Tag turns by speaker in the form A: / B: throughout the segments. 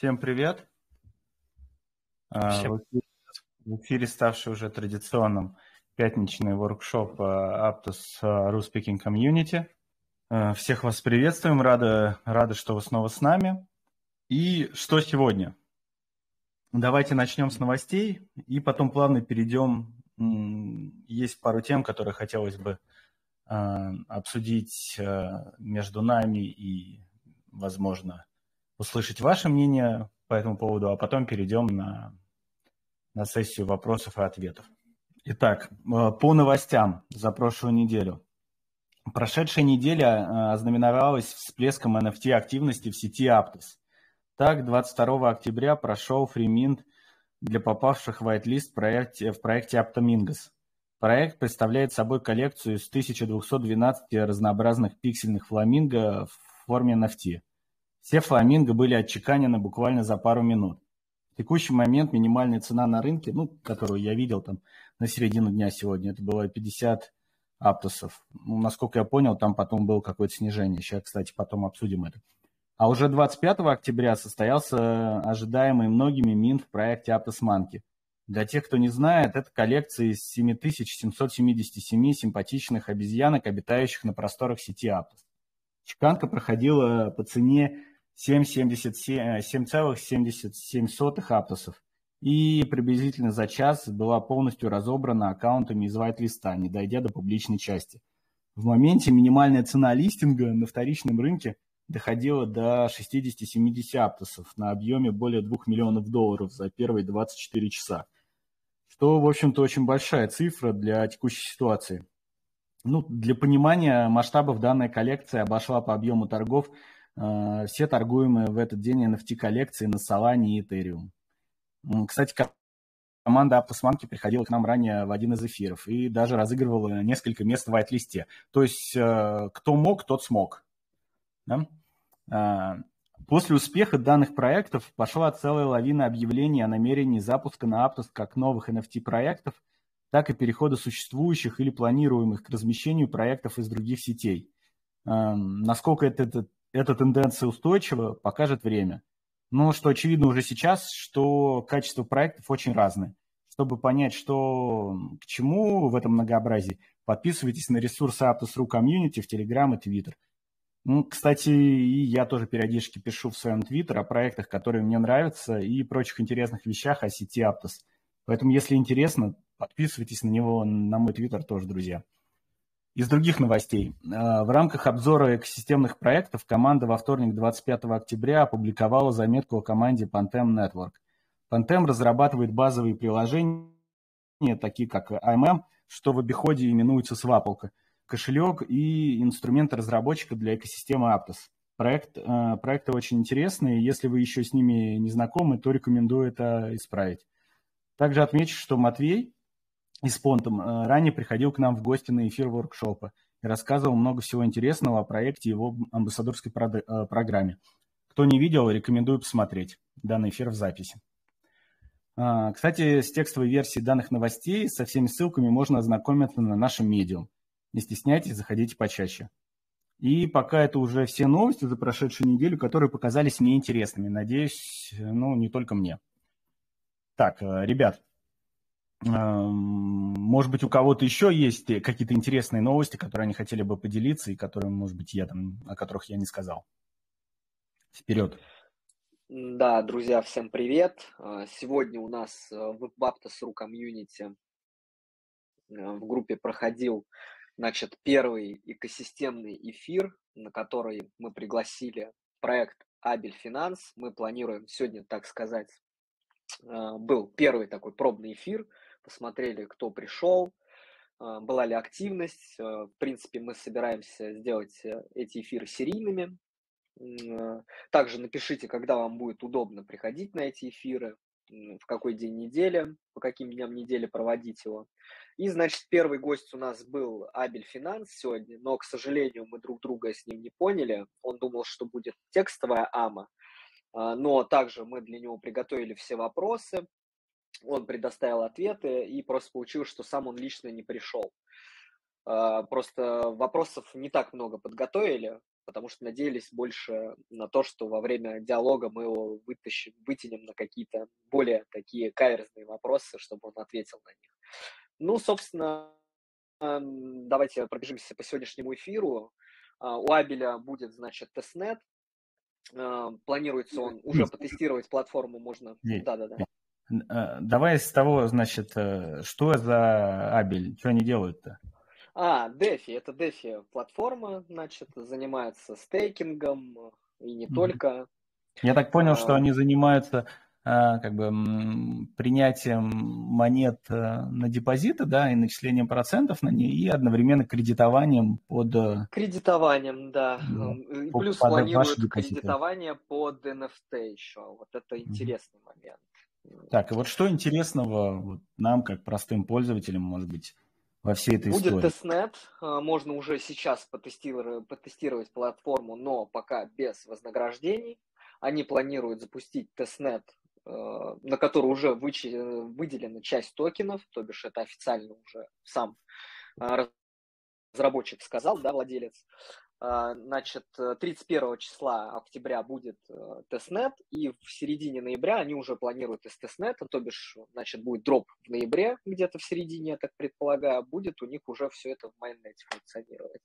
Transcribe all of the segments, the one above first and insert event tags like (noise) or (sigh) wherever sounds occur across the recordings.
A: Всем привет. А, Всем. В эфире ставший уже традиционным пятничный воркшоп а, Aptus а, Ruspeaking Community. Всех вас приветствуем, рады, рады, что вы снова с нами. И что сегодня? Давайте начнем с новостей и потом плавно перейдем. Есть пару тем, которые хотелось бы обсудить между нами и, возможно, услышать ваше мнение по этому поводу, а потом перейдем на, на сессию вопросов и ответов. Итак, э, по новостям за прошлую неделю. Прошедшая неделя э, ознаменовалась всплеском NFT активности в сети Aptos. Так, 22 октября прошел фриминт для попавших в whitelist проекте, в проекте Aptomingos. Проект представляет собой коллекцию из 1212 разнообразных пиксельных фламинго в форме NFT. Все фламинго были отчеканены буквально за пару минут. В текущий момент минимальная цена на рынке, ну, которую я видел там на середину дня сегодня, это было 50 аптосов. Ну, насколько я понял, там потом было какое-то снижение. Сейчас, кстати, потом обсудим это. А уже 25 октября состоялся ожидаемый многими минт в проекте Aptos Monkey. Для тех, кто не знает, это коллекция из 7777 симпатичных обезьянок, обитающих на просторах сети Aptos. Чеканка проходила по цене 7,77 аптосов. И приблизительно за час была полностью разобрана аккаунтами из вайт-листа, не дойдя до публичной части. В моменте минимальная цена листинга на вторичном рынке доходила до 60-70 аптосов на объеме более 2 миллионов долларов за первые 24 часа. Что, в общем-то, очень большая цифра для текущей ситуации. Ну, для понимания масштабов данная коллекция обошла по объему торгов э, все торгуемые в этот день NFT-коллекции на Solana и Ethereum. Кстати, команда Monkey приходила к нам ранее в один из эфиров и даже разыгрывала несколько мест в вайт-листе. То есть, э, кто мог, тот смог. Да? А, после успеха данных проектов пошла целая лавина объявлений о намерении запуска на Aptos как новых NFT-проектов – так и перехода существующих или планируемых к размещению проектов из других сетей. Насколько это, это, эта тенденция устойчива, покажет время. Но что очевидно уже сейчас, что качество проектов очень разное. Чтобы понять, что к чему в этом многообразии, подписывайтесь на ресурсы Aptus.ru Community в Telegram и Twitter. Ну, кстати, и я тоже периодически пишу в своем Twitter о проектах, которые мне нравятся, и прочих интересных вещах о сети Aptus. Поэтому, если интересно, Подписывайтесь на него, на мой твиттер тоже, друзья. Из других новостей. Э, в рамках обзора экосистемных проектов команда во вторник 25 октября опубликовала заметку о команде Pantem Network. Pantem разрабатывает базовые приложения, такие как IMM, что в обиходе именуется свапалка, кошелек и инструменты разработчика для экосистемы Aptos. Проект, э, проекты очень интересные, если вы еще с ними не знакомы, то рекомендую это исправить. Также отмечу, что Матвей, и с Понтом э, ранее приходил к нам в гости на эфир воркшопа и рассказывал много всего интересного о проекте его амбассадорской э, программе. Кто не видел, рекомендую посмотреть данный эфир в записи. А, кстати, с текстовой версией данных новостей со всеми ссылками можно ознакомиться на нашем медиум. Не стесняйтесь, заходите почаще. И пока это уже все новости за прошедшую неделю, которые показались мне интересными. Надеюсь, ну, не только мне. Так, э, ребят, может быть, у кого-то еще есть какие-то интересные новости, которые они хотели бы поделиться и которые, может быть, я там, о которых я не сказал. Вперед.
B: Да, друзья, всем привет. А, сегодня у нас э, в Baptist.ru комьюнити э, в группе проходил значит, первый экосистемный эфир, на который мы пригласили проект Abel Finance. Мы планируем сегодня, так сказать, э, был первый такой пробный эфир – посмотрели, кто пришел, а, была ли активность. А, в принципе, мы собираемся сделать э, эти эфиры серийными. А, также напишите, когда вам будет удобно приходить на эти эфиры, в какой день недели, по каким дням недели проводить его. И, значит, первый гость у нас был Abel Finance сегодня, но, к сожалению, мы друг друга с ним не поняли. Он думал, что будет текстовая AMA, но также мы для него приготовили все вопросы, он предоставил ответы и просто получилось, что сам он лично не пришел. А, просто вопросов не так много подготовили, потому что надеялись больше на то, что во время диалога мы его вытащим, вытянем на какие-то более такие каверзные вопросы, чтобы он ответил на них. Ну, собственно, давайте пробежимся по сегодняшнему эфиру. А, у Абеля будет, значит, testnet. А, планируется он уже потестировать платформу, можно... Да-да-да.
A: Э, давай с того, значит, э, что за Abel, что они делают-то?
B: А, DeFi, это DeFi платформа, значит, занимается стейкингом и не mm-hmm. только.
A: Я так понял, а... что они занимаются а, как бы принятием монет э, на депозиты, да, и начислением процентов на ней, и одновременно кредитованием под...
B: Кредитованием, да. Ну, и плюс под планируют кредитование под NFT еще. Вот это интересный момент.
A: Так, и вот что интересного вот нам, как простым пользователям, может быть, во всей этой
B: Будет
A: истории?
B: Будет testnet, а, можно уже сейчас потестировать, потестировать платформу, но пока без вознаграждений. Они планируют запустить testnet, а, на который уже выделена часть токенов, то бишь это официально уже сам а, разработчик сказал, да, владелец. А, значит, 31 числа октября будет э, testnet, и в середине ноября они уже планируют из testnet а, то бишь, значит, будет drop в ноябре, где-то в середине, я так предполагаю, будет у них уже все это в mainnet е функционировать.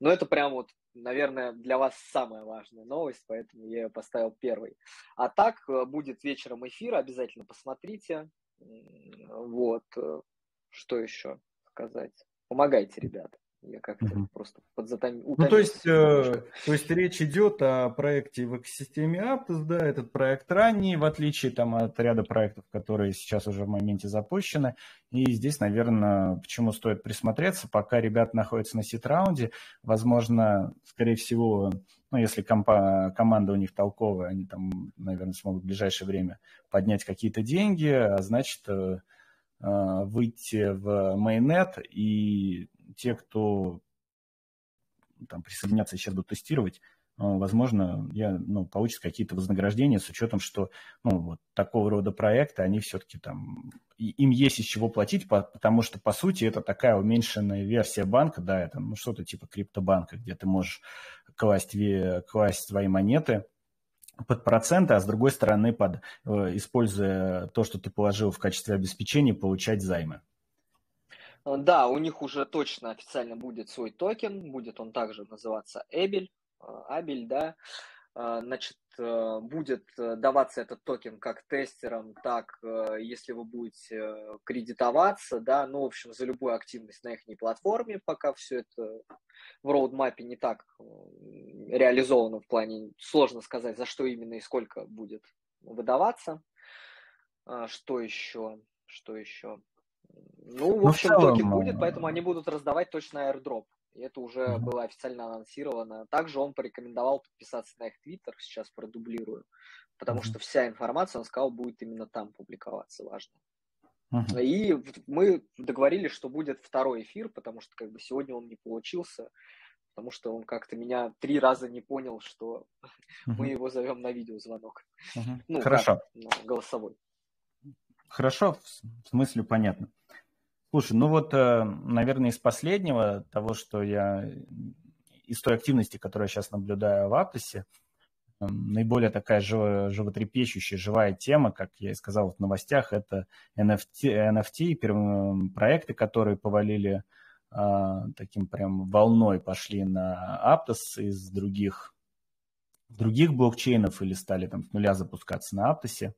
B: Но это прям вот, наверное, для вас самая важная новость, поэтому я ее поставил первой. А так, э, будет вечером эфир, обязательно посмотрите. Вот, э, что еще сказать? Помогайте, ребята. Я как-то угу. просто подзатом...
A: Ну, то есть, э, то есть речь идет о проекте в экосистеме Aptos, да, этот проект ранний, в отличие там, от ряда проектов, которые сейчас уже в моменте запущены. И здесь, наверное, почему стоит присмотреться, пока ребята находятся на сит-раунде, возможно, скорее всего, ну, если компа- команда у них толковая, они там, наверное, смогут в ближайшее время поднять какие-то деньги, а значит, э выйти в майонет и те, кто там присоединятся сейчас будут тестировать, э, возможно, я, ну, получат какие-то вознаграждения с учетом, что ну, вот такого рода проекты, они все-таки там, им есть из чего платить, потому что, по сути, это такая уменьшенная версия банка, да, это ну, что-то типа криптобанка, где ты можешь класть, класть свои монеты под проценты, а с другой стороны, под, э, используя то, что ты положил в качестве обеспечения, получать займы.
B: Э, да, у них уже точно официально будет свой токен, будет он также называться Abel, Abel, да. Э, значит, э, будет даваться этот токен как тестерам, так, если вы будете кредитоваться, да, ну, в общем, за любую активность на их платформе, пока все это в роудмапе не так реализовано в плане, сложно сказать, за что именно и сколько будет выдаваться. Что еще? Что еще? Ну, в ну, общем, в токен будет, э, поэтому они будут раздавать точно airdrop. И это уже mm-hmm. было официально анонсировано. Также он порекомендовал подписаться на их твиттер, сейчас продублирую, потому mm-hmm. что вся информация, он сказал, будет именно там публиковаться, важно. Uh-huh. И мы договорились, что будет второй эфир, потому что как бы сегодня он не получился, потому что он как-то меня три раза не понял, что uh-huh. (laughs) мы его зовем на видеозвонок.
A: Uh-huh. Ну, Хорошо.
B: Как, голосовой.
A: Хорошо, в смысле понятно. Слушай, ну вот, э, наверное, из последнего, того, что я, из той активности, которую я сейчас наблюдаю в Аптосе, эм, наиболее такая животрепещущая, живая тема, как я и сказал в новостях, это NFT, NFT проекты, которые повалили а, таким прям волной, пошли на Аптос из других, других блокчейнов или стали там с нуля запускаться на Аптосе.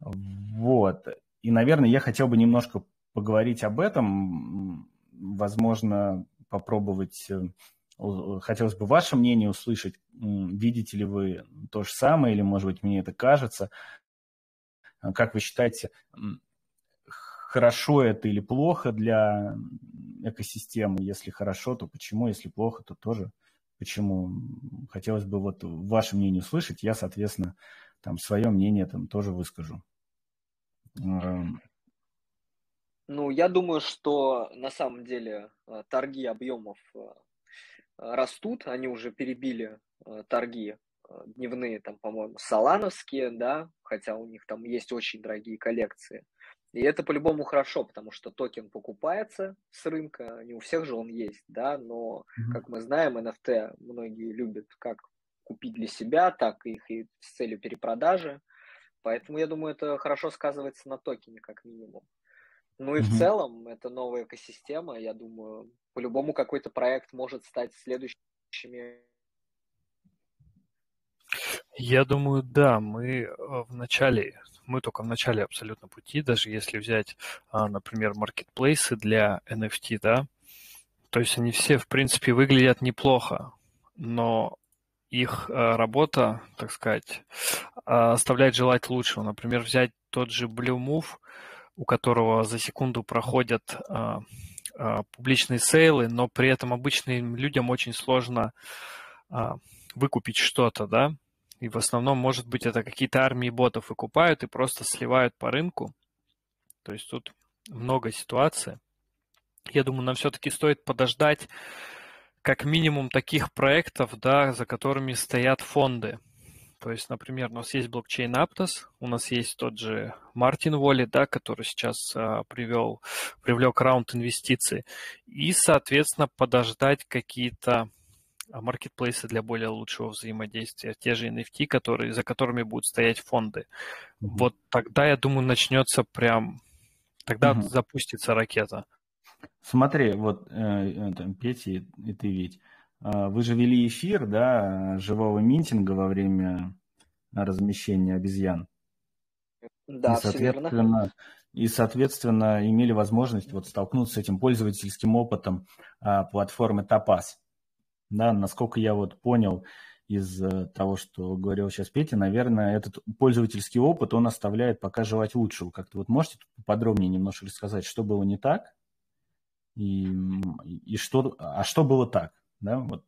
A: Вот. И, наверное, я хотел бы немножко поговорить об этом, возможно, попробовать, э, хотелось бы ваше мнение услышать, видите ли вы то же самое, или, может быть, мне это кажется. Как вы считаете, хорошо это или плохо для экосистемы? Если хорошо, то почему? Если плохо, то тоже почему? Хотелось бы вот ваше мнение услышать. Я, соответственно, там свое мнение там тоже выскажу.
B: Ну, я думаю, что на самом деле э, торги объемов э, растут, они уже перебили э, торги дневные, там, по-моему, салановские, да, хотя у них там есть очень дорогие коллекции. И это по-любому хорошо, потому что токен покупается с рынка, не у всех же он есть, да, но, как мы знаем, NFT многие любят как купить для себя, так их и с целью перепродажи. Поэтому я думаю, это хорошо сказывается на токене, как минимум. Ну и mm-hmm. в целом, это новая экосистема. Я думаю, по-любому какой-то проект может стать следующими.
C: Я думаю, да, мы э, в начале, мы только в начале абсолютно пути, даже если взять, а, например, маркетплейсы для NFT, да, то есть они все, в принципе, выглядят неплохо, но их э, работа, так сказать, а, оставляет желать лучшего. Например, взять тот же Blue Move – у которого за секунду проходят а, а, публичные сейлы, но при этом обычным людям очень сложно а, выкупить что-то, да, и в основном, может быть, это какие-то армии ботов выкупают и просто сливают по рынку. То есть тут много ситуаций. Я думаю, нам все-таки стоит подождать как минимум таких проектов, да, за которыми стоят фонды. То есть, например, у нас есть блокчейн Aptos, у нас есть тот же Мартин Волли, да, который сейчас а, привел, привлек раунд инвестиций. И, соответственно, подождать какие-то а, маркетплейсы для более лучшего взаимодействия, те же NFT, которые, за которыми будут стоять фонды. Mm-hmm. Вот тогда, я думаю, начнется прям, тогда mm-hmm. запустится ракета.
A: Смотри, вот э, там, Петя и ты ведь, вы же вели эфир, да, живого минтинга во время размещения обезьян.
B: Да, и,
A: соответственно, и, соответственно, имели возможность вот столкнуться с этим пользовательским опытом а, платформы Topaz. Да, насколько я вот понял из э, того, что говорил сейчас Петя, наверное, этот пользовательский опыт, он оставляет пока желать лучшего. Как-то вот можете подробнее немножко рассказать, что было не так и, и что, а что было так, да, вот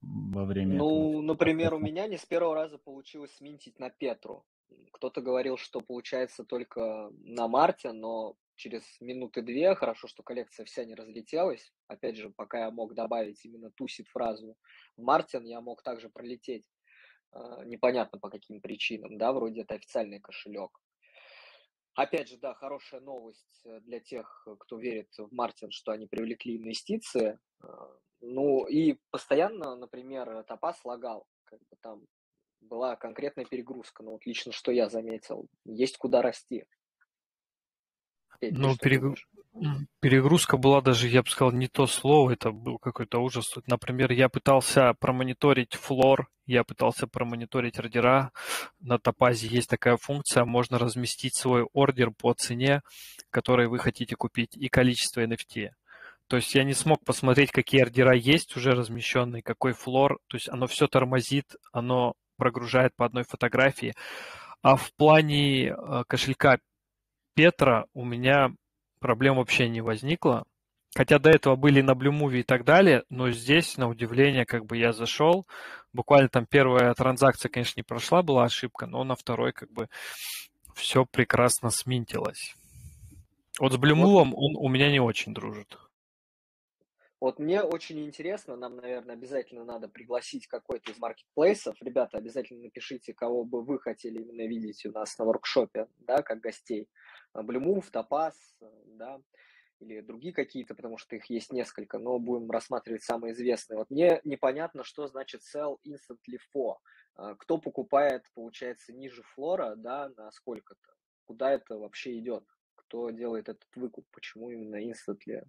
A: во время
B: Ну, этого. например, у меня не с первого раза получилось сминтить на Петру. Кто-то говорил, что получается только на марте, но через минуты две, хорошо, что коллекция вся не разлетелась. Опять же, пока я мог добавить именно тусит фразу в Мартин, я мог также пролететь. А, непонятно по каким причинам, да, вроде это официальный кошелек. Опять же, да, хорошая новость э, для тех, кто верит в Мартин, что они привлекли инвестиции. А, ну и постоянно, например, Топас лагал, как бы там была конкретная перегрузка. Ну вот лично что я заметил, есть куда расти.
C: Петь, ну, перег... перегрузка была даже, я бы сказал, не то слово, это был какой-то ужас. Например, я пытался промониторить флор, я пытался промониторить ордера. На Топазе есть такая функция, можно разместить свой ордер по цене, который вы хотите купить, и количество NFT. То есть я не смог посмотреть, какие ордера есть уже размещенные, какой флор. То есть оно все тормозит, оно прогружает по одной фотографии. А в плане э, кошелька Петра у меня проблем вообще не возникло. Хотя до этого были на Blue Movie и так далее, но здесь, на удивление, как бы я зашел, буквально там первая транзакция, конечно, не прошла, была ошибка, но на второй как бы все прекрасно сминтилось. Вот с Блюмулом он у меня не очень дружит.
B: Вот мне очень интересно, нам, наверное, обязательно надо пригласить какой-то из маркетплейсов. Ребята, обязательно напишите, кого бы вы хотели именно видеть у нас на воркшопе, да, как гостей. Blue Topaz, да, или другие какие-то, потому что их есть несколько, но будем рассматривать самые известные. Вот мне непонятно, что значит sell instantly for. А, кто покупает, получается, ниже флора, да, на сколько-то? Куда это вообще идет? Кто делает этот выкуп? Почему именно instantly?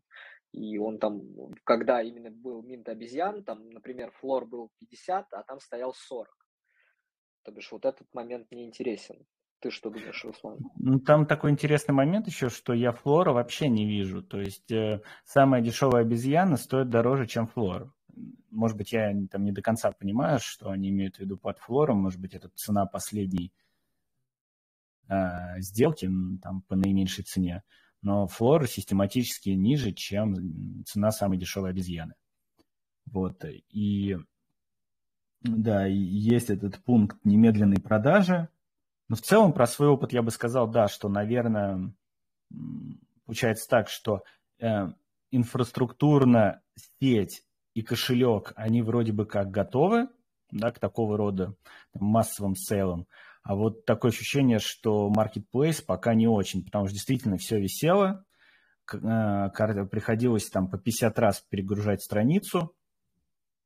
B: И он там, когда именно был минт обезьян, там, например, флор был 50, а там стоял 40. То бишь вот этот момент не интересен. Ты что думаешь, Руслан?
A: Ну, там такой интересный момент еще, что я флора вообще не вижу. То есть э, самая дешевая обезьяна стоит дороже, чем флор. Может быть, я там не до конца понимаю, что они имеют в виду под флором. Может быть, это цена последней э, сделки там, по наименьшей цене но флора систематически ниже, чем цена самой дешевой обезьяны. Вот, и да, есть этот пункт немедленной продажи. Но в целом про свой опыт я бы сказал, да, что, наверное, получается так, что э, инфраструктурно сеть и кошелек, они вроде бы как готовы да, к такого рода там, массовым сейлам, а вот такое ощущение, что Marketplace пока не очень, потому что действительно все висело, э, приходилось там по 50 раз перегружать страницу,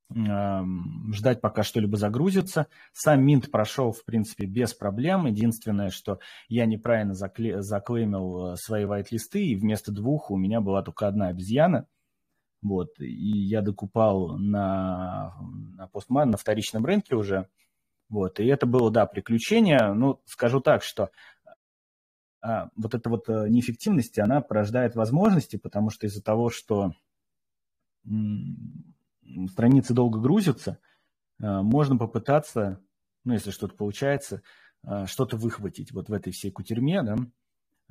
A: ждать, пока что-либо загрузится. Сам Минт прошел, в принципе, без проблем. Единственное, что я неправильно закле- заклеймил э, свои вайт-листы, и вместо двух у меня была только одна обезьяна. Вот, и я докупал на, на, постман, на вторичном рынке уже. Вот, и это было, да, приключение. Ну, скажу так, что а, вот эта вот а, неэффективность, она порождает возможности, потому что из-за того, что страницы долго грузятся, а, можно попытаться, ну, если что-то получается, а, что-то выхватить вот в этой всей кутерьме, да,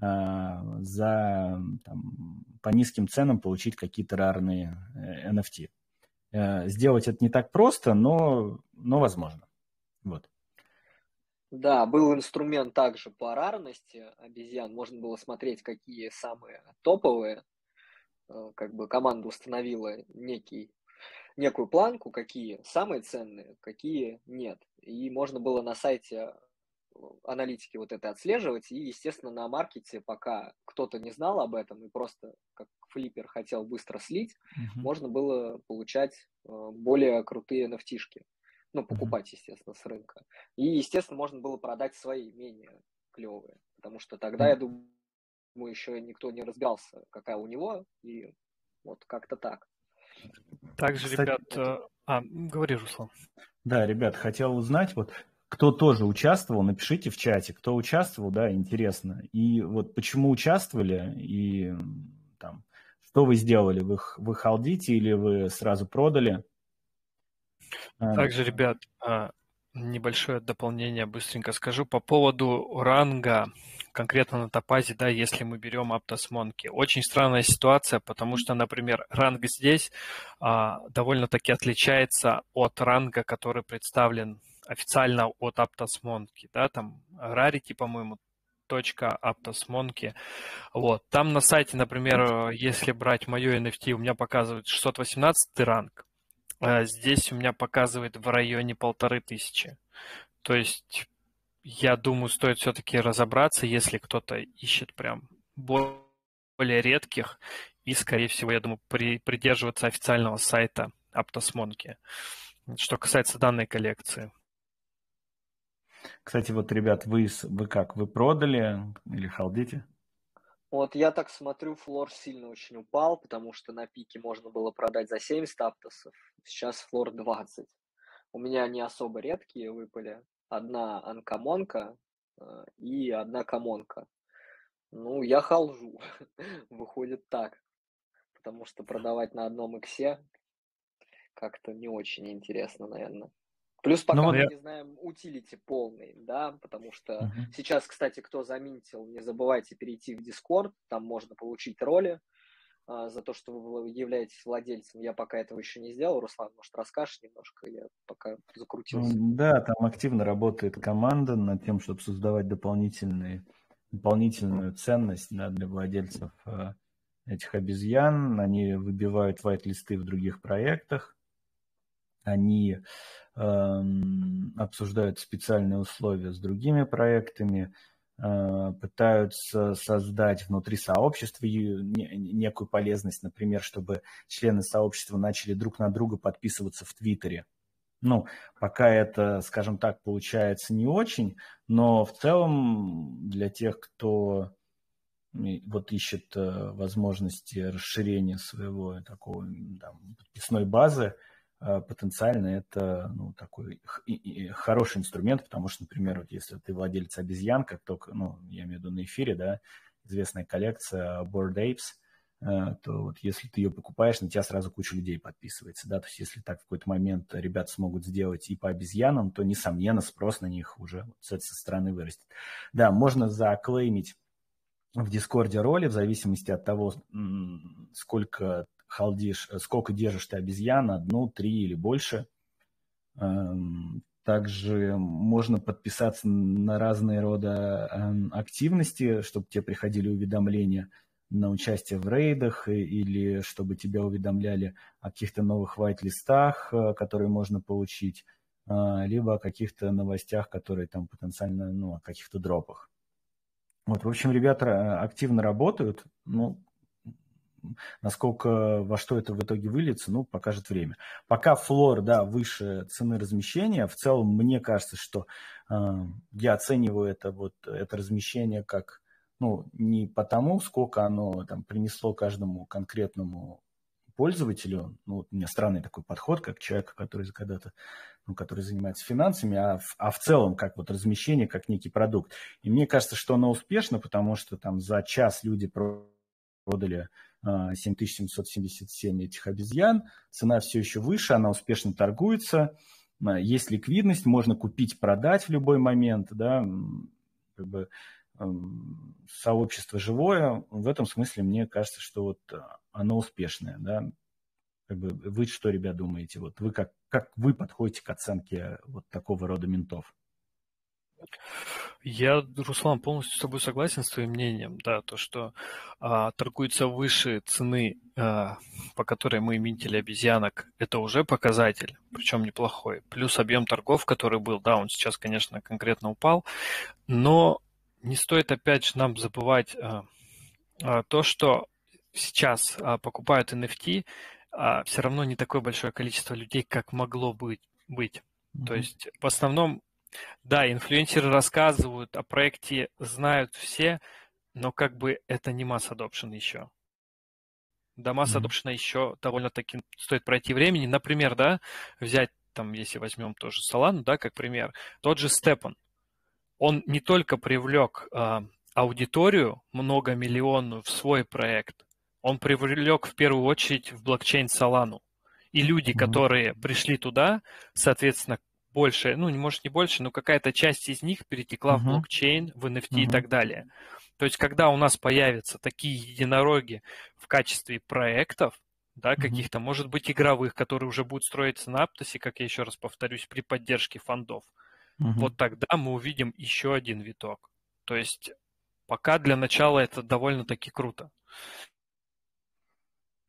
A: а, за там, по низким ценам получить какие-то рарные NFT. Э, сделать это не так просто, но, но возможно. Вот.
B: Да, был инструмент также по рарности обезьян. Можно было смотреть, какие самые топовые. Э, как бы команда установила некий, некую планку, какие самые ценные, какие нет. И можно было на сайте э, аналитики вот это отслеживать. И, естественно, на маркете, пока кто-то не знал об этом и просто как флиппер хотел быстро слить, uh-huh. можно было получать э, более крутые nft -шки ну, покупать, естественно, с рынка. И, естественно, можно было продать свои менее клевые, потому что тогда, я думаю, еще никто не разбирался, какая у него, и вот как-то так.
C: Также, Кстати, ребят... Э, а, говори, Руслан.
A: Да, ребят, хотел узнать, вот кто тоже участвовал, напишите в чате, кто участвовал, да, интересно. И вот почему участвовали, и там, что вы сделали, вы, вы халдите или вы сразу продали?
C: А, Также, ребят, а, небольшое дополнение быстренько скажу по поводу ранга конкретно на топазе, да, если мы берем Aptos Monkey. Очень странная ситуация, потому что, например, ранг здесь а, довольно-таки отличается от ранга, который представлен официально от Aptos Monkey, да, там Rarity, по-моему, точка Aptos. Вот. Там на сайте, например, если брать мое NFT, у меня показывает 618 ранг, а здесь у меня показывает в районе полторы тысячи. То есть я думаю, стоит все-таки разобраться, если кто-то ищет прям более редких, и, скорее всего, я думаю, при, придерживаться официального сайта Аптосмонки. Что касается данной коллекции.
A: Кстати, вот, ребят, вы, вы как, вы продали или халдите?
B: Вот я так смотрю, флор сильно очень упал, потому что на пике можно было продать за 70 аптосов, сейчас флор 20. У меня они особо редкие выпали, одна анкомонка э, и одна комонка. Ну, я халжу. (laughs) Выходит так. Потому что продавать на одном иксе как-то не очень интересно, наверное. Плюс пока ну, мы я... не знаем утилити полный, да, потому что uh-huh. сейчас, кстати, кто заметил, не забывайте перейти в Discord, там можно получить роли, а, за то, что вы являетесь владельцем. Я пока этого еще не сделал. Руслан, может, расскажешь немножко? Я пока закрутился.
A: Да, там активно работает команда над тем, чтобы создавать дополнительные, дополнительную ценность да, для владельцев э, этих обезьян. Они выбивают white-листы в других проектах. Они э, обсуждают специальные условия с другими проектами. Э, пытаются создать внутри сообщества некую полезность, например, чтобы члены сообщества начали друг на друга подписываться в Твиттере. Ну, пока это, скажем так, получается не очень, но в целом для тех, кто вот ищет э, возможности расширения своего такого там, подписной базы, потенциально это ну, такой хороший инструмент, потому что, например, вот если ты владелец обезьян, как только, ну, я имею в виду на эфире, да, известная коллекция Board Apes, а, то вот если ты ее покупаешь, на тебя сразу куча людей подписывается, да, то есть если так в какой-то момент ребята смогут сделать и по обезьянам, то, несомненно, спрос на них уже с этой стороны вырастет. Да, можно заклеймить в Дискорде роли в зависимости от того, сколько халдишь, э, сколько держишь ты обезьян, одну, три или больше. Эм, также можно подписаться на разные рода эм, активности, чтобы тебе приходили уведомления на участие в рейдах или чтобы тебя уведомляли о каких-то новых вайт-листах, э, которые можно получить, э, либо о каких-то новостях, которые там потенциально, ну, о каких-то дропах. Вот, в общем, ребята активно работают. Ну, Насколько, во что это в итоге выльется, ну, покажет время. Пока флор, да, выше цены размещения, в целом мне кажется, что э, я оцениваю это, вот, это размещение как, ну, не потому, сколько оно там принесло каждому конкретному пользователю, ну, вот у меня странный такой подход, как человек, который когда-то, ну, который занимается финансами, а в, а в целом как вот размещение, как некий продукт. И мне кажется, что оно успешно, потому что там за час люди продали 7777 этих обезьян. Цена все еще выше, она успешно торгуется. А, есть ликвидность, можно купить, продать в любой момент. Да? Как бы, сообщество живое. В этом смысле мне кажется, что вот оно успешное. Да? Как бы, вы что, ребят, думаете? Вот вы как, как вы подходите к оценке вот такого рода ментов?
C: Я, Руслан, полностью с тобой согласен с твоим мнением, да, то, что а, торгуется выше цены, а, по которой мы минтили обезьянок, это уже показатель, причем неплохой. Плюс объем торгов, который был, да, он сейчас, конечно, конкретно упал, но не стоит опять же нам забывать а, а, то, что сейчас а, покупают NFT, а, все равно не такое большое количество людей, как могло быть. быть. Mm-hmm. То есть в основном да, инфлюенсеры рассказывают о проекте, знают все, но как бы это не масс adoption еще. До масс adoption mm-hmm. еще довольно-таки стоит пройти времени. Например, да, взять там, если возьмем тоже Solana, да, как пример, тот же Степан, он не только привлек э, аудиторию многомиллионную в свой проект, он привлек в первую очередь в блокчейн Solana. И люди, mm-hmm. которые пришли туда, соответственно, больше, ну, может, не больше, но какая-то часть из них перетекла mm-hmm. в блокчейн, в NFT mm-hmm. и так далее. То есть, когда у нас появятся такие единороги в качестве проектов, да, mm-hmm. каких-то, может быть, игровых, которые уже будут строиться на Аптосе, как я еще раз повторюсь, при поддержке фондов, mm-hmm. вот тогда мы увидим еще один виток. То есть, пока для начала это довольно-таки круто.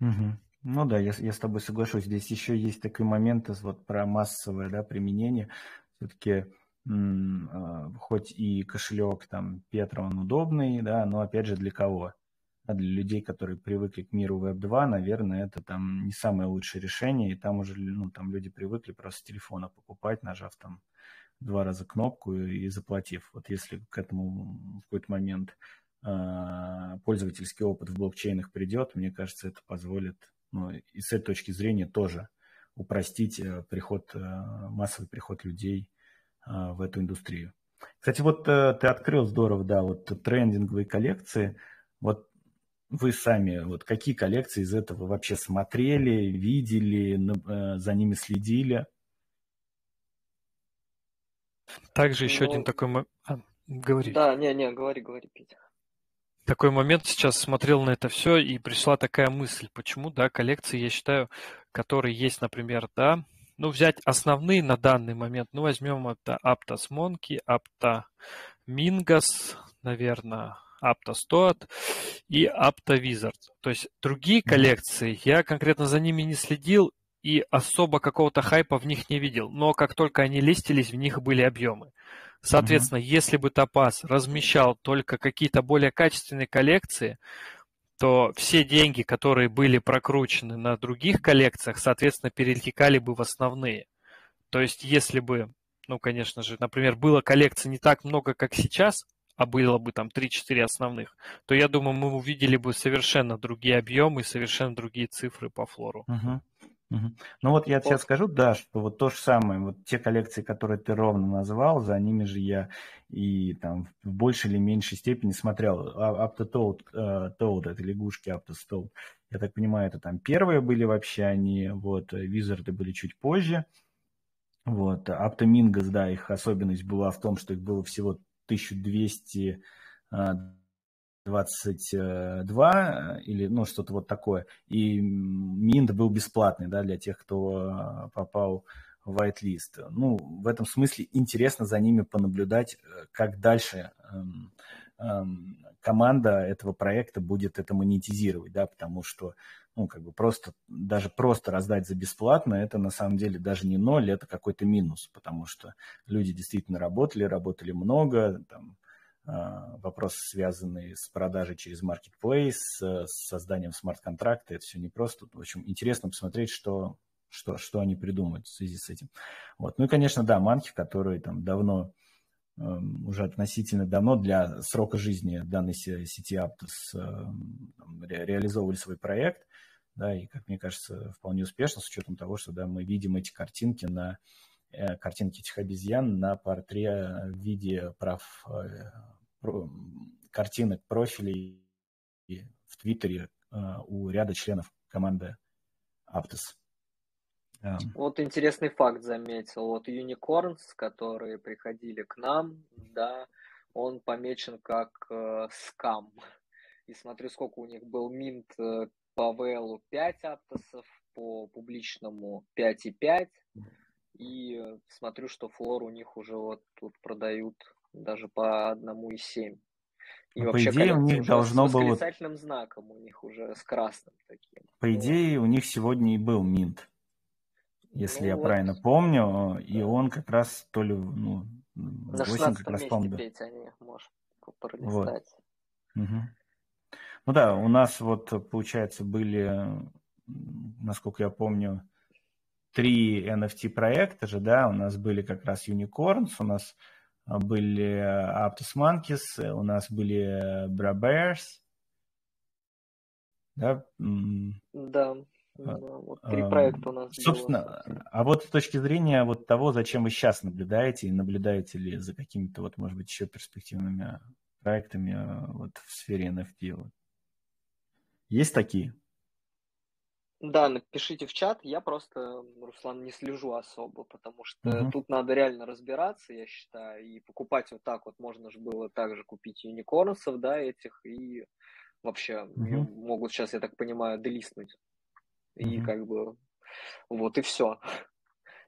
A: Угу. Ну да, я, я с тобой соглашусь. Здесь еще есть такой момент вот про массовое да, применение. Все-таки а, хоть и кошелек там Петра, он удобный, да, но опять же для кого? А для людей, которые привыкли к миру Web 2, наверное, это там не самое лучшее решение, и там уже ну, там люди привыкли просто с телефона покупать, нажав там два раза кнопку и заплатив. Вот если к этому в какой-то момент э, пользовательский опыт в блокчейнах придет, мне кажется, это позволит, ну, и с этой точки зрения тоже упростить э, приход, э, массовый приход людей а, в эту индустрию. Кстати, вот э, ты открыл здорово, да, вот трендинговые коллекции. Вот вы сами, вот какие коллекции из этого вообще смотрели, видели, э, за ними следили?
C: Также еще ну, один такой... А, говори.
B: Да, не, не, говори, говори, Петя.
C: Такой момент сейчас смотрел на это все и пришла такая мысль, почему, да, коллекции, я считаю, которые есть, например, да, ну, взять основные на данный момент, ну, возьмем это Aptos Monkey, Apta Mingus, наверное, Apta Stoat и Apta Wizard. То есть другие коллекции, я конкретно за ними не следил и особо какого-то хайпа в них не видел. Но как только они листились, в них были объемы. Соответственно, mm-hmm. если бы Топаз размещал только какие-то более качественные коллекции, то все деньги, которые были прокручены на других коллекциях, соответственно, перетекали бы в основные. То есть, если бы, ну, конечно же, например, было коллекций не так много, как сейчас, а было бы там 3-4 основных, то я думаю, мы увидели бы совершенно другие объемы, совершенно другие цифры по флору.
A: Угу. Ну вот я сейчас скажу, да, что вот то же самое, вот те коллекции, которые ты ровно назвал, за ними же я и там в большей или меньшей степени смотрел. Аптотоуд, а, Toad, это лягушки Аптостоуд. Я так понимаю, это там первые были вообще они, вот, Визарды были чуть позже. Вот, Аптомингас, да, их особенность была в том, что их было всего 1200 22 или ну что-то вот такое. И Минт был бесплатный, да, для тех, кто э, попал в whitelist. Ну, в этом смысле интересно за ними понаблюдать, э, как дальше эм, эм, команда этого проекта будет это монетизировать, да, потому что, ну, как бы просто, даже просто раздать за бесплатно, это на самом деле даже не ноль, это какой-то минус, потому что люди действительно работали, работали много, там, вопросы, связанные с продажей через Marketplace, с созданием смарт-контракта. Это все непросто. В общем, интересно посмотреть, что, что, что они придумают в связи с этим. Вот. Ну и, конечно, да, манки, которые там давно, эм, уже относительно давно для срока жизни данной сети Aptos эм, реализовывали свой проект, да, и, как мне кажется, вполне успешно, с учетом того, что, да, мы видим эти картинки на э, картинки этих обезьян на портрете в виде прав э, картинок, профилей в Твиттере а, у ряда членов команды Aptos.
B: Вот интересный факт заметил. Вот Unicorns, которые приходили к нам, да, он помечен как э, скам. И смотрю, сколько у них был минт э, по VL 5 аптосов, по публичному 5,5. И э, смотрю, что флор у них уже вот тут продают даже по одному и семь.
A: И по идее у них должно
B: с
A: было...
B: восклицательным знаком у них уже с красным таким.
A: По идее у них сегодня и был Минт, если ну, я вот. правильно помню, да. и он как раз то ли, ну,
B: на 16 как раз помню. Петь, они, пролистать.
A: Вот. Угу. Ну да, у нас вот, получается, были, насколько я помню, три NFT проекта же, да, у нас были как раз Unicorns, у нас были Aptos Monkeys, у нас были Bra Bears,
B: да? Да. Да, вот три проекта у нас.
A: Собственно, было. а вот с точки зрения вот того, зачем вы сейчас наблюдаете, и наблюдаете ли за какими-то, вот, может быть, еще перспективными проектами вот, в сфере NFT? Вот. Есть такие?
B: Да, напишите в чат. Я просто, Руслан, не слежу особо, потому что угу. тут надо реально разбираться, я считаю, и покупать вот так вот можно же было также купить юникорнсов, да, этих, и вообще угу. могут сейчас, я так понимаю, делистнуть. И угу. как бы вот и все.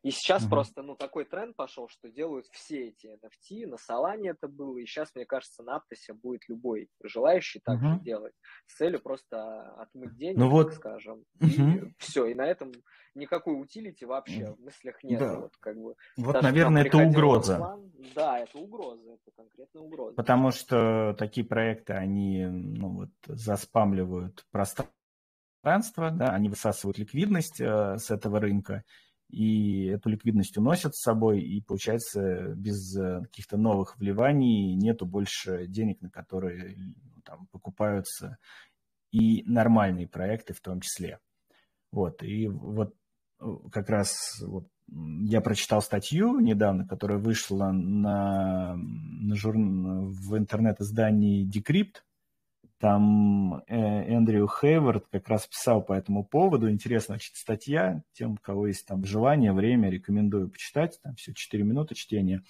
B: И сейчас угу. просто, ну, такой тренд пошел, что делают все эти NFT, на Solana это было, и сейчас, мне кажется, на Аптосе будет любой желающий так угу. же делать, с целью просто отмыть денег, ну, вот. скажем, угу. и все, и на этом никакой утилити вообще в мыслях нет. Да. Вот, как бы,
A: вот наверное, это угроза. Руслан,
B: да, это угроза, это конкретная угроза.
A: Потому что такие проекты, они, ну, вот, заспамливают пространство, да, они высасывают ликвидность э, с этого рынка, и эту ликвидность уносят с собой, и получается без э, каких-то новых вливаний нету больше денег, на которые ну, там, покупаются и нормальные проекты в том числе. Вот, и вот э, как раз вот, я прочитал статью недавно, которая вышла на, на жур... в интернет-издании Decrypt, там Эндрю Хейвард как раз писал по этому поводу. Интересная значит, статья. Тем, у кого есть там желание, время, рекомендую почитать. Там все 4 минуты чтения.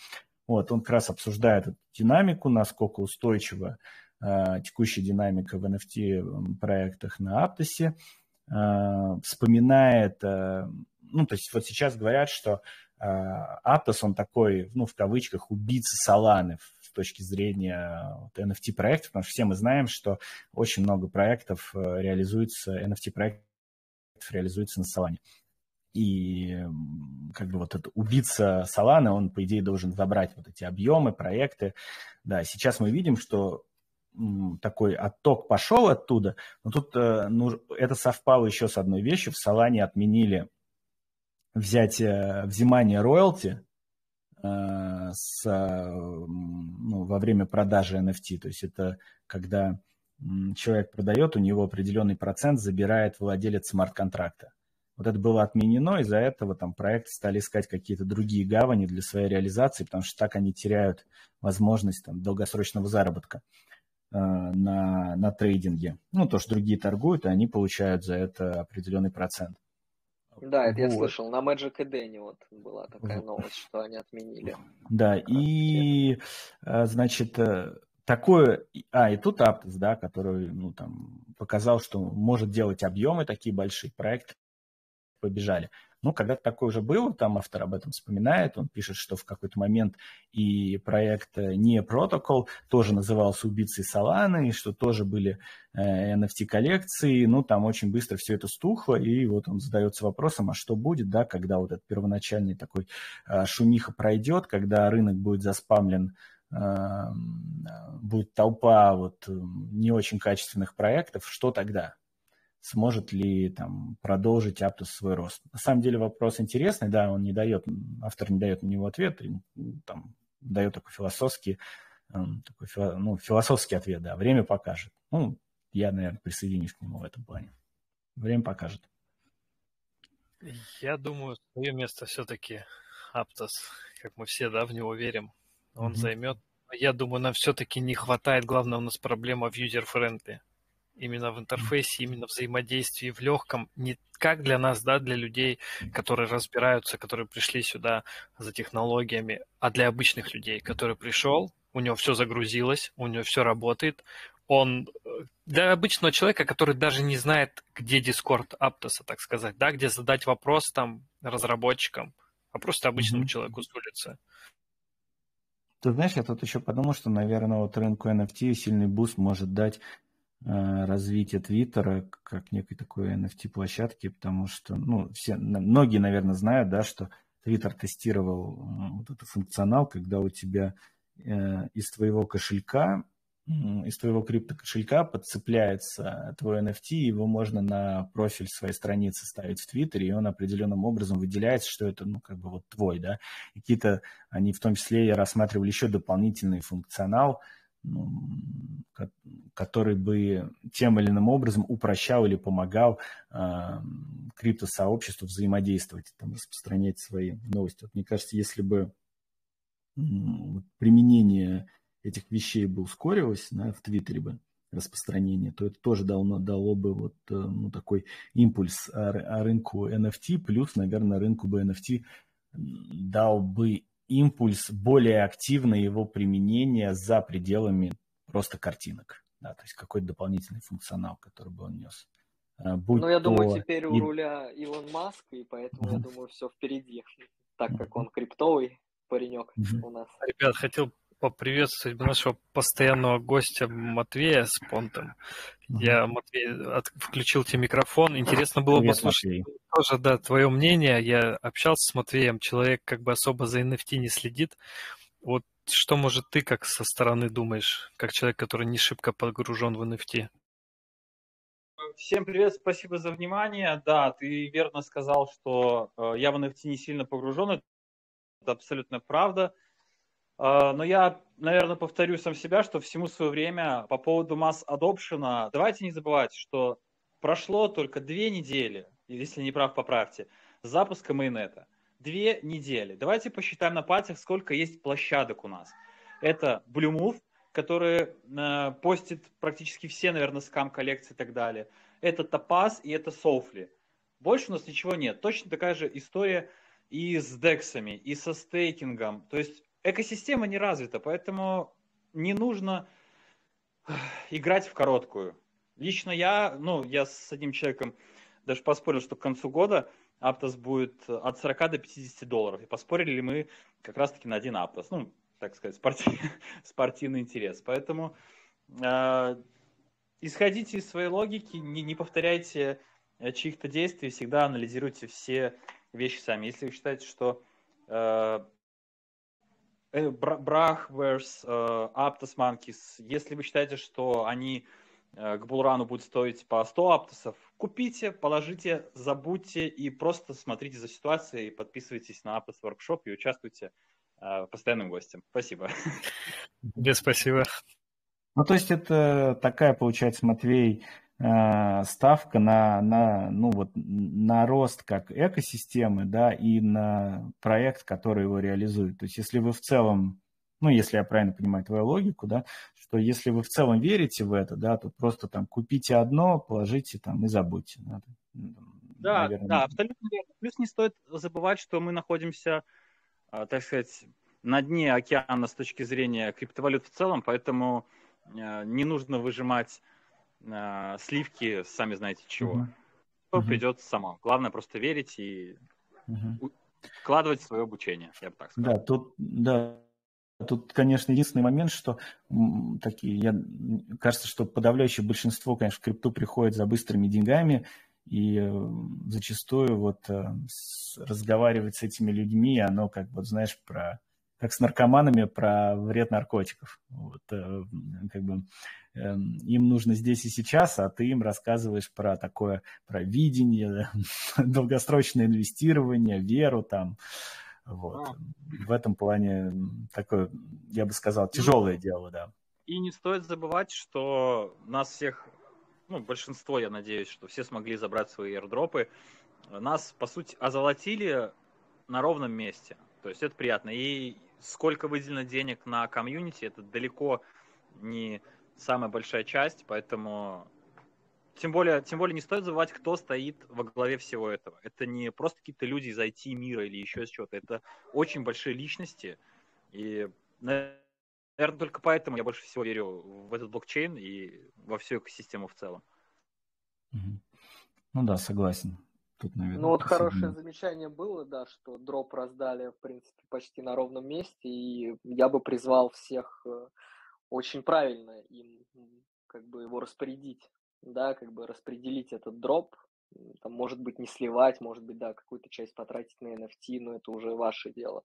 A: Вот, он как раз обсуждает эту динамику, насколько устойчива э, текущая динамика в NFT проектах на Аптосе. Э, вспоминает, э, ну, то есть вот сейчас говорят, что э, Аптос, он такой, ну, в кавычках, убийца Соланы с точки зрения NFT-проектов, потому что все мы знаем, что очень много проектов э, реализуется, NFT-проектов реализуется на Solana. И как бы вот этот убийца Solana, он, по идее, должен забрать вот эти объемы, проекты. Да, сейчас мы видим, что такой отток пошел оттуда, но тут э, ну, это совпало еще с одной вещью. В Solana отменили взятие, взимание роялти Э, с, ну, во время продажи NFT. То есть это когда человек продает, у него определенный процент забирает владелец смарт-контракта. Вот это было отменено, из-за этого там проекты стали искать какие-то другие гавани для своей реализации, потому что так они теряют возможность там, долгосрочного заработка э, на, на трейдинге. Ну, то, что другие торгуют, и они получают за это определенный процент.
B: Да, это вот. я слышал. На Magic Eden вот была такая новость, что они отменили.
A: Да, и, э, значит, э, такое... А, и тут Aptos, да, который, ну, там, показал, что может делать объемы такие большие, проекты побежали. Ну, когда-то такое уже было, там автор об этом вспоминает, он пишет, что в какой-то момент и проект не протокол тоже назывался убийцей Соланы, и что тоже были э, NFT-коллекции, ну, там очень быстро все это стухло, и вот он задается вопросом, а что будет, да, когда вот этот первоначальный такой э, шумиха пройдет, когда рынок будет заспамлен э, будет толпа вот не очень качественных проектов, что тогда? Сможет ли там продолжить Аптус свой рост. На самом деле вопрос интересный, да, он не дает, автор не дает на него ответ, там дает такой философский, эм, такой, ну, философский ответ, да, время покажет. Ну, я, наверное, присоединюсь к нему в этом плане. Время покажет.
C: Я думаю, свое место все-таки Аптос, как мы все, да, в него верим. Он mm-hmm. займет. Я думаю, нам все-таки не хватает, главное, у нас проблема в user-friendly именно в интерфейсе, именно в взаимодействии, в легком, не как для нас, да, для людей, которые разбираются, которые пришли сюда за технологиями, а для обычных людей, который пришел, у него все загрузилось, у него все работает, он э, для обычного человека, который даже не знает, где Discord Aptos, так сказать, да, где задать вопрос там разработчикам, а просто обычному mm-hmm. человеку с улицы.
A: Ты знаешь, я тут еще подумал, что, наверное, вот рынку NFT сильный boost может дать развитие Твиттера как некой такой NFT-площадки, потому что, ну, все, многие, наверное, знают, да, что Твиттер тестировал э, вот этот функционал, когда у тебя э, из твоего кошелька, из твоего криптокошелька подцепляется твой NFT, его можно на профиль своей страницы ставить в Твиттере, и он определенным образом выделяется, что это, ну, как бы вот твой, да. Какие-то, они в том числе рассматривали еще дополнительный функционал, который бы тем или иным образом упрощал или помогал э, криптосообществу взаимодействовать, там, распространять свои новости. Вот мне кажется, если бы применение этих вещей бы ускорилось да, в Твиттере бы, распространение, то это тоже дало, дало бы вот э, ну, такой импульс рынку NFT, плюс, наверное, рынку бы NFT дал бы импульс более активное его применение за пределами просто картинок. Да, то есть какой-то дополнительный функционал, который бы он нес.
B: Э, будь ну, я то... думаю, теперь у руля Илон Маск, и поэтому, mm-hmm. я думаю, все впереди, так как он криптовый паренек mm-hmm. у нас.
C: Ребят, хотел поприветствовать нашего постоянного гостя Матвея с Понтом. Я, Матвей, от, включил тебе микрофон. Интересно было Привет, послушать Матвей. тоже, да, твое мнение. Я общался с Матвеем, человек как бы особо за NFT не следит. Вот что, может, ты как со стороны думаешь, как человек, который не шибко погружен в NFT?
D: Всем привет, спасибо за внимание. Да, ты верно сказал, что э, я в NFT не сильно погружен. Это абсолютно правда. А, но я, наверное, повторю сам себя, что всему свое время по поводу масс адопшена, давайте не забывать, что прошло только две недели, если не прав, поправьте, запуска майонета. Две недели. Давайте посчитаем на пальцах, сколько есть площадок у нас. Это Blue Move, который э, постит практически все, наверное, скам-коллекции и так далее. Это Topaz и это Softly. Больше у нас ничего нет. Точно такая же история и с дексами, и со стейкингом. То есть экосистема не развита, поэтому не нужно играть в короткую. Лично я, ну, я с одним человеком даже поспорил, что к концу года Аптос будет от 40 до 50 долларов. И поспорили ли мы как раз-таки на один Аптос. Ну, так сказать, спортив, (laughs) спортивный интерес. Поэтому э, исходите из своей логики, не, не повторяйте э, чьих-то действий, всегда анализируйте все вещи сами. Если вы считаете, что э Брах versus э, Aptos Monkeys, если вы считаете, что они э, к Булрану будут стоить по 100 аптосов, купите, положите, забудьте и просто смотрите за ситуацией, подписывайтесь на Aptos Workshop и участвуйте э, постоянным гостем. Спасибо.
C: Без спасибо.
A: Ну, то есть это такая, получается, Матвей, Э, ставка на, на, ну вот, на рост как экосистемы, да, и на проект, который его реализует. То есть если вы в целом, ну, если я правильно понимаю твою логику, да, что если вы в целом верите в это, да, то просто там купите одно, положите там и забудьте. Да,
D: да, наверное, да абсолютно верно. Плюс не стоит забывать, что мы находимся, а, так сказать, на дне океана с точки зрения криптовалют в целом, поэтому э, не нужно выжимать э, сливки, сами знаете чего. Угу. То угу. придет само. Главное просто верить и угу. вкладывать в свое обучение, я бы так сказал.
A: Да, тут, да, Тут, конечно, единственный момент, что такие, я, кажется, что подавляющее большинство, конечно, в крипту приходит за быстрыми деньгами, и э, зачастую вот э, разговаривать с этими людьми, оно как вот, знаешь, про как с наркоманами про вред наркотиков. Вот, э, как бы Эм, им нужно здесь и сейчас, а ты им рассказываешь про такое, про видение, (laughs) долгосрочное инвестирование, веру там. Вот. А. В этом плане такое, я бы сказал, ну, тяжелое дело, да.
D: И не стоит забывать, что нас всех, ну, большинство, я надеюсь, что все смогли забрать свои airdropы. Нас, по сути, озолотили на ровном месте. То есть это приятно. И сколько выделено денег на комьюнити, это далеко не самая большая часть, поэтому тем более, тем более не стоит забывать, кто стоит во главе всего этого. Это не просто какие-то люди из IT-мира или еще из чего-то. Это очень большие личности. И, наверное, только поэтому я больше всего верю в этот блокчейн и во всю экосистему в целом.
A: Ну да, согласен.
B: Тут, наверное, ну вот хорошее замечание было, да, что дроп раздали, в принципе, почти на ровном месте, и я бы призвал всех э, очень правильно им как бы его распорядить, да, как бы распределить этот дроп, там, может быть, не сливать, может быть, да, какую-то часть потратить на NFT, но это уже ваше дело.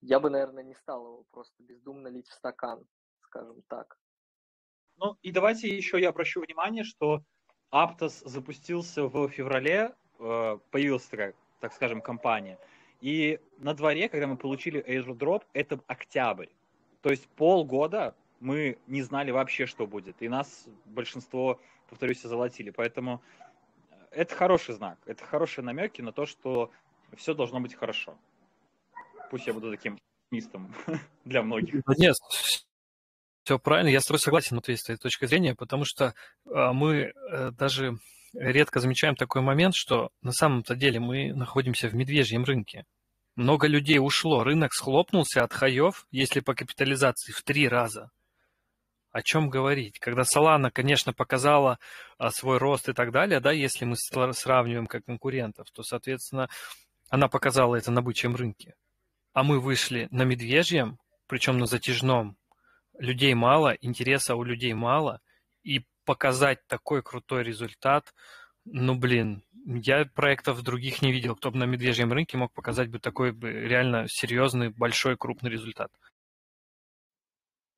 B: Я бы, наверное, не стал его просто бездумно лить в стакан, скажем так.
D: Ну, и давайте еще я обращу внимание, что Aptos запустился в феврале, э, появилась такая, так скажем, компания. И на дворе, когда мы получили airdrop, это октябрь. То есть полгода мы не знали вообще, что будет. И нас большинство, повторюсь, золотили. Поэтому это хороший знак. Это хорошие намеки на то, что все должно быть хорошо. Пусть я буду таким оптимистом (laughs) для многих.
C: Нет, все правильно, я с тобой согласен вот с этой точки зрения, потому что а, мы э, даже редко замечаем такой момент, что на самом-то деле мы находимся в медвежьем рынке. Много людей ушло, рынок схлопнулся от хаев, если по капитализации, в три раза. О чем говорить? Когда Solana, конечно, показала а, свой рост и так далее, да, если мы сравниваем как конкурентов, то, соответственно, она показала это на бычьем рынке. А мы вышли на медвежьем, причем на затяжном, людей мало, интереса у людей мало, и показать такой крутой результат, ну, блин, я проектов других не видел, кто бы на медвежьем рынке мог показать бы такой реально серьезный, большой, крупный результат.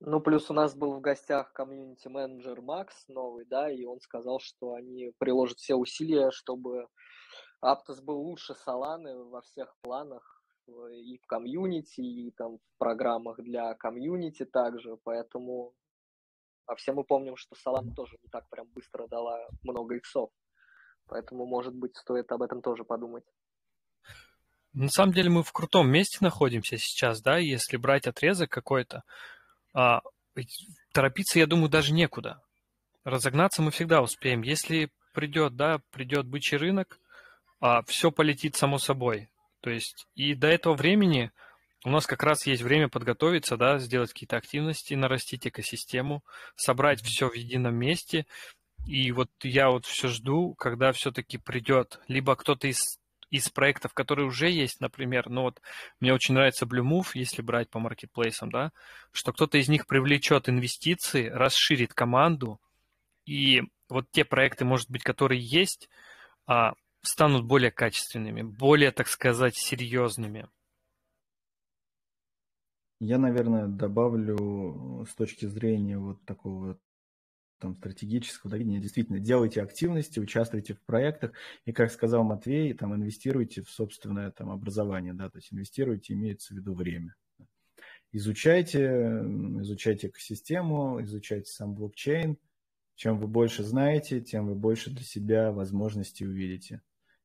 B: Ну, плюс у нас был в гостях комьюнити-менеджер Макс новый, да, и он сказал, что они приложат все усилия, чтобы Аптос был лучше Соланы во всех планах, и в комьюнити, и там в программах для комьюнити также, поэтому... А все мы помним, что Solana тоже не так прям быстро дала много иксов, поэтому, может быть, стоит об этом тоже подумать.
C: На самом деле мы в крутом месте находимся сейчас, да, если брать отрезок какой-то, а, торопиться, я думаю, даже некуда. Разогнаться мы всегда успеем. Если придет, да, придет бычий рынок, а все полетит само собой. То есть и до этого времени у нас как раз есть время подготовиться, да, сделать какие-то активности, нарастить экосистему, собрать все в едином месте. И вот я вот все жду, когда все-таки придет либо кто-то из из проектов, которые уже есть, например, ну вот мне очень нравится Blue если брать по маркетплейсам, да, что кто-то из них привлечет инвестиции, расширит команду, и вот те проекты, может быть, которые есть, а, станут более качественными, более, так сказать, серьезными.
A: Я, наверное, добавлю с точки зрения вот такого там, стратегического видения, действительно, делайте активности, участвуйте в проектах, и, как сказал Матвей, там, инвестируйте в собственное там, образование, да, то есть инвестируйте, имеется в виду время. Изучайте, изучайте экосистему, изучайте сам блокчейн. Чем вы больше знаете, тем вы больше для себя возможностей увидите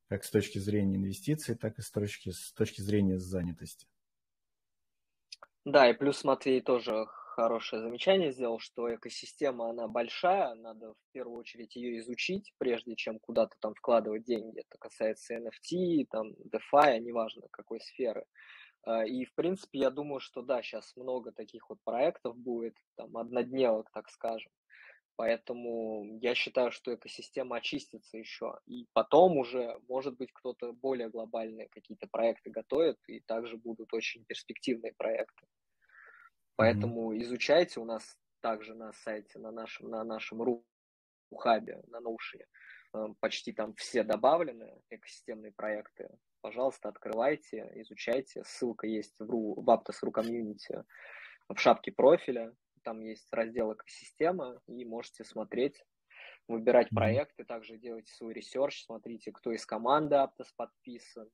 A: как с точки зрения инвестиций, так и с точки, с точки зрения занятости.
B: Да, и плюс Матвей тоже хорошее замечание сделал, что экосистема, она большая, надо в первую очередь ее изучить, прежде чем куда-то там вкладывать деньги. Это касается NFT, там, DeFi, неважно какой сферы. А, и, в принципе, я думаю, что да, сейчас много таких вот проектов будет, там, однодневок, так скажем, Поэтому я считаю, что экосистема очистится еще. И потом уже, может быть, кто-то более глобальные какие-то проекты готовит, и также будут очень перспективные проекты. Поэтому mm-hmm. изучайте у нас также на сайте, на нашем, на нашем Рухабе, на Notion. Э, почти там все добавлены экосистемные проекты. Пожалуйста, открывайте, изучайте. Ссылка есть в, Ру, в Aptos.ru community в шапке профиля там есть раздел экосистема, и можете смотреть, выбирать проекты, также делайте свой research, смотрите, кто из команды Aptos подписан,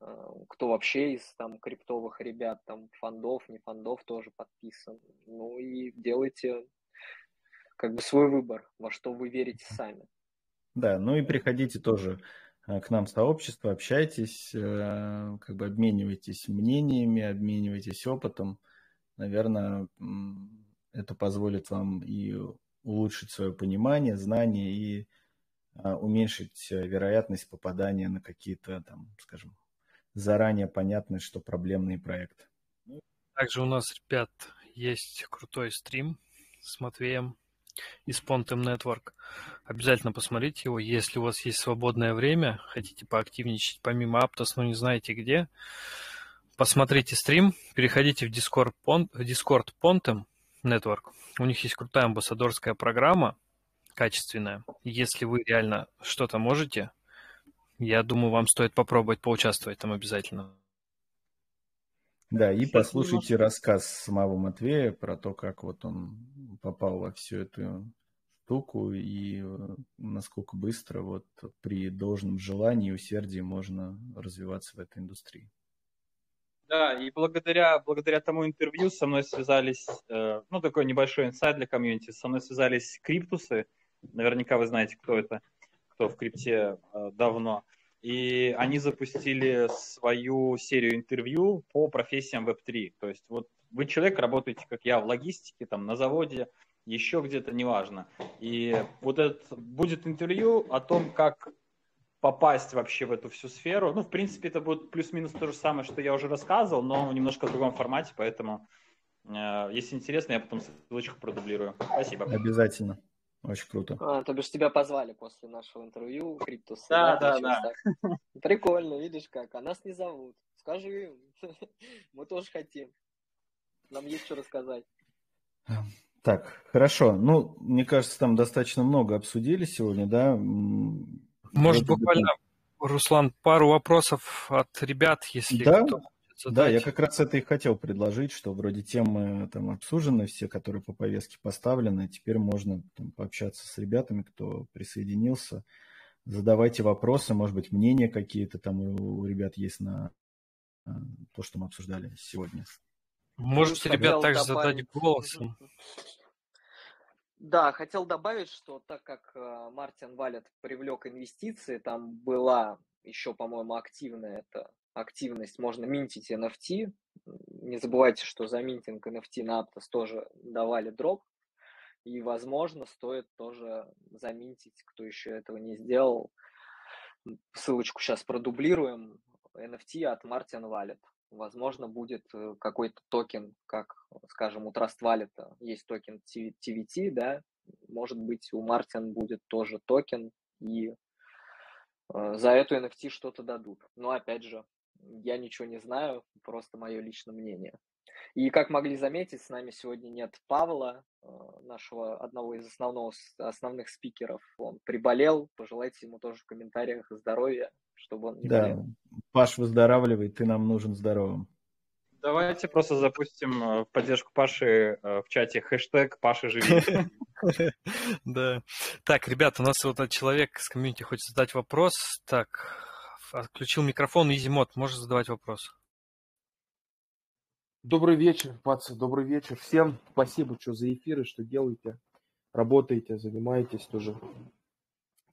B: э, кто вообще из там криптовых ребят, там фондов, не фондов тоже подписан. Ну и делайте как бы свой выбор, во что вы верите сами.
A: Да, ну и приходите тоже э, к нам в сообщество, общайтесь, э, как бы обменивайтесь мнениями, обменивайтесь опытом. Наверное, это позволит вам и улучшить свое понимание, знание и а, уменьшить э, вероятность попадания на какие-то, там, скажем, заранее понятные, что проблемные проекты.
C: Также у нас, ребят, есть крутой стрим с Матвеем из Pontem Network. Обязательно посмотрите его, если у вас есть свободное время, хотите поактивничать помимо Aptos, но не знаете где, посмотрите стрим, переходите в Discord, в Discord Pontem, Network. У них есть крутая амбассадорская программа, качественная. Если вы реально что-то можете, я думаю, вам стоит попробовать поучаствовать там обязательно.
A: Да, и послушайте рассказ самого Матвея про то, как вот он попал во всю эту штуку и э, насколько быстро вот при должном желании и усердии можно развиваться в этой индустрии.
D: Да, и благодаря, благодаря тому интервью со мной связались, э, ну, такой небольшой инсайт для комьюнити, со мной связались криптусы, наверняка вы знаете, кто это, кто в крипте э, давно, и они запустили свою серию интервью по профессиям Web3, то есть вот вы человек, работаете, как я, в логистике, там, на заводе, еще где-то, неважно, и вот это будет интервью о том, как попасть вообще в эту всю сферу. Ну, в принципе, это будет плюс-минус то же самое, что я уже рассказывал, но немножко в другом формате, поэтому, э, если интересно, я потом ссылочку продублирую. Спасибо.
A: Обязательно. Очень круто.
B: А, то бишь тебя позвали после нашего интервью, Криптус.
D: Да, да, да.
B: да. Прикольно, видишь как. А нас не зовут. Скажи им. (laughs) Мы тоже хотим. Нам есть что рассказать.
A: Так, хорошо. Ну, мне кажется, там достаточно много обсудили сегодня, да?
C: Может, буквально, Руслан, пару вопросов от ребят, если
A: да? кто Да, я как раз это и хотел предложить, что вроде темы там обсужены, все, которые по повестке поставлены, теперь можно там, пообщаться с ребятами, кто присоединился. Задавайте вопросы, может быть, мнения какие-то там у ребят есть на то, что мы обсуждали сегодня.
C: Можете, ребят, также задать голосом.
B: Да, хотел добавить, что так как э, Мартин Валет привлек инвестиции, там была еще, по-моему, активная эта активность, можно минтить NFT. Не забывайте, что за минтинг NFT на Aptos тоже давали дроп. И, возможно, стоит тоже заминтить, кто еще этого не сделал. Ссылочку сейчас продублируем. NFT от Martian Wallet возможно, будет э, какой-то токен, как, скажем, у Trust Wallet есть токен TWT, да, может быть, у Martian будет тоже токен, и э, за эту NFT что-то дадут. Но, опять же, я ничего не знаю, просто мое личное мнение. И как могли заметить, с нами сегодня нет Павла, э, нашего одного из основного, основных спикеров. Он приболел, пожелайте ему тоже в комментариях здоровья, чтобы он не
A: да. болел. Паш, выздоравливай, ты нам нужен здоровым.
D: Давайте просто запустим э, в поддержку Паши э, в чате хэштег Паша живи. (laughs)
C: Да. Так, ребят, у нас вот человек с комьюнити хочет задать вопрос. Так, отключил микрофон, Изимот, можешь задавать вопрос.
E: Добрый вечер, пацы, добрый вечер. Всем спасибо, что за эфиры, что делаете, работаете, занимаетесь тоже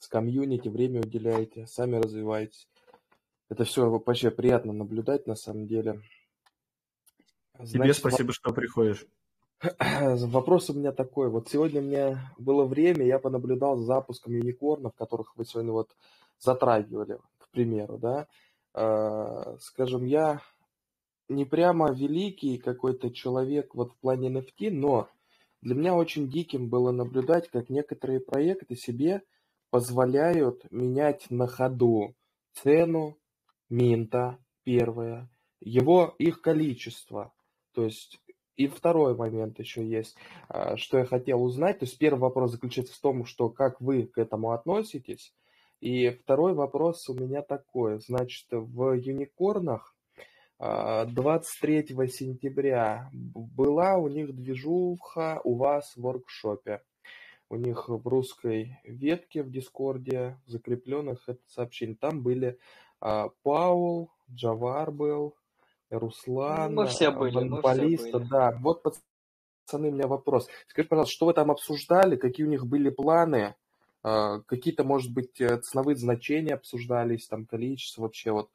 E: с комьюнити, время уделяете, сами развиваетесь. Это все вообще приятно наблюдать на самом деле.
A: Значит, Тебе спасибо, что приходишь. (clears throat)
E: Вопрос у меня такой. Вот сегодня у меня было время, я понаблюдал за запуском юникорнов, которых вы сегодня вот затрагивали, к примеру, да. Э, скажем, я не прямо великий какой-то человек вот в плане NFT, но для меня очень диким было наблюдать, как некоторые проекты себе позволяют менять на ходу цену минта, первое, его, их количество. То есть и второй момент еще есть, а, что я хотел узнать. То есть первый вопрос заключается в том, что как вы к этому относитесь. И второй вопрос у меня такой. Значит, в юникорнах 23 а, сентября была у них движуха у вас в воркшопе. У них в русской ветке в Дискорде закрепленных это сообщение. Там были а, Паул, Джавар был, Руслан,
B: мы все были, мы все были.
E: да. Вот, пацаны, у меня вопрос. Скажи, пожалуйста, что вы там обсуждали, какие у них были планы, а, какие-то, может быть, э, ценовые значения обсуждались, там количество вообще вот.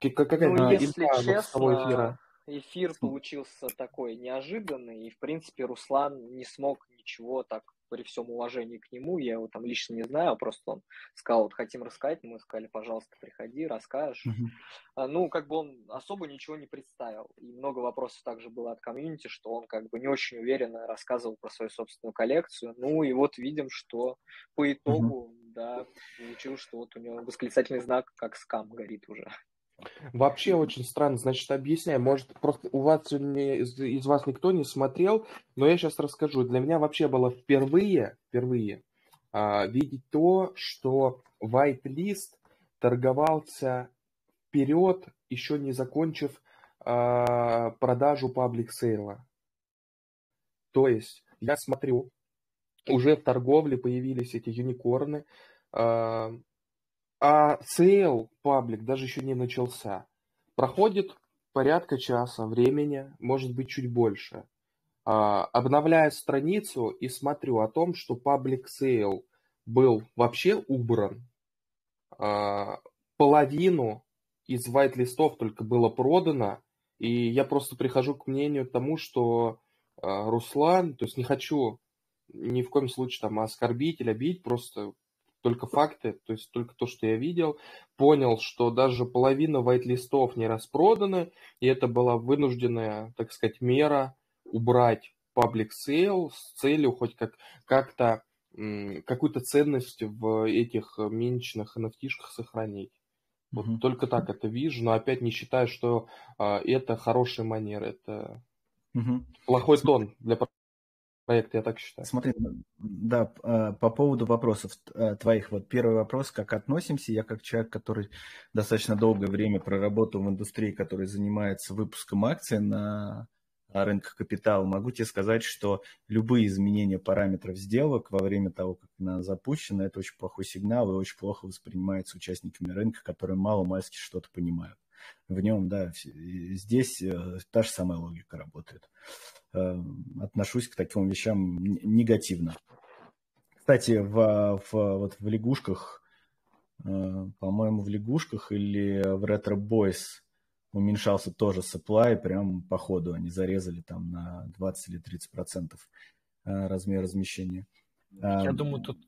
B: Какая ну, если честно, эфира? Эфир получился такой неожиданный, и, в принципе, Руслан не смог ничего так при всем уважении к нему, я его там лично не знаю, просто он сказал, вот хотим рассказать, мы сказали, пожалуйста, приходи, расскажешь. Uh-huh. Ну, как бы он особо ничего не представил, и много вопросов также было от комьюнити, что он как бы не очень уверенно рассказывал про свою собственную коллекцию, ну и вот видим, что по итогу, uh-huh. да, получилось, что вот у него восклицательный знак как скам горит уже.
E: Вообще очень странно. Значит, объясняю. Может, просто у вас сегодня из, из вас никто не смотрел, но я сейчас расскажу. Для меня вообще было впервые, впервые а, видеть то, что whitelist торговался вперед, еще не закончив а, продажу паблик сейла. То есть я смотрю, уже в торговле появились эти юникорны, а, а sale public даже еще не начался. проходит порядка часа времени, может быть, чуть больше. А, обновляю страницу и смотрю о том, что Public Sale был вообще убран. А, половину из white листов только было продано, и я просто прихожу к мнению тому, что а, Руслан, то есть не хочу ни в коем случае там оскорбить или обидеть, просто только факты, то есть только то, что я видел, понял, что даже половина white-листов не распроданы, и это была вынужденная, так сказать, мера убрать public sale с целью хоть как, как-то какую-то ценность в этих миничных nft сохранить. Вот mm-hmm. только так это вижу, но опять не считаю, что а, это хорошая манера, это mm-hmm. плохой тон для проект, я так считаю.
A: Смотри, да, а, по поводу вопросов а, твоих. Вот первый вопрос, как относимся. Я как человек, который достаточно долгое время проработал в индустрии, который занимается выпуском акций на рынках капитала, могу тебе сказать, что любые изменения параметров сделок во время того, как она запущена, это очень плохой сигнал и очень плохо воспринимается участниками рынка, которые мало-мальски что-то понимают в нем, да, здесь э, та же самая логика работает. Э, отношусь к таким вещам негативно. Кстати, в, в, вот в лягушках, э, по-моему, в лягушках или в Retro Boys уменьшался тоже supply, прям по ходу они зарезали там на 20 или 30 процентов размер размещения.
C: Я думаю, тут...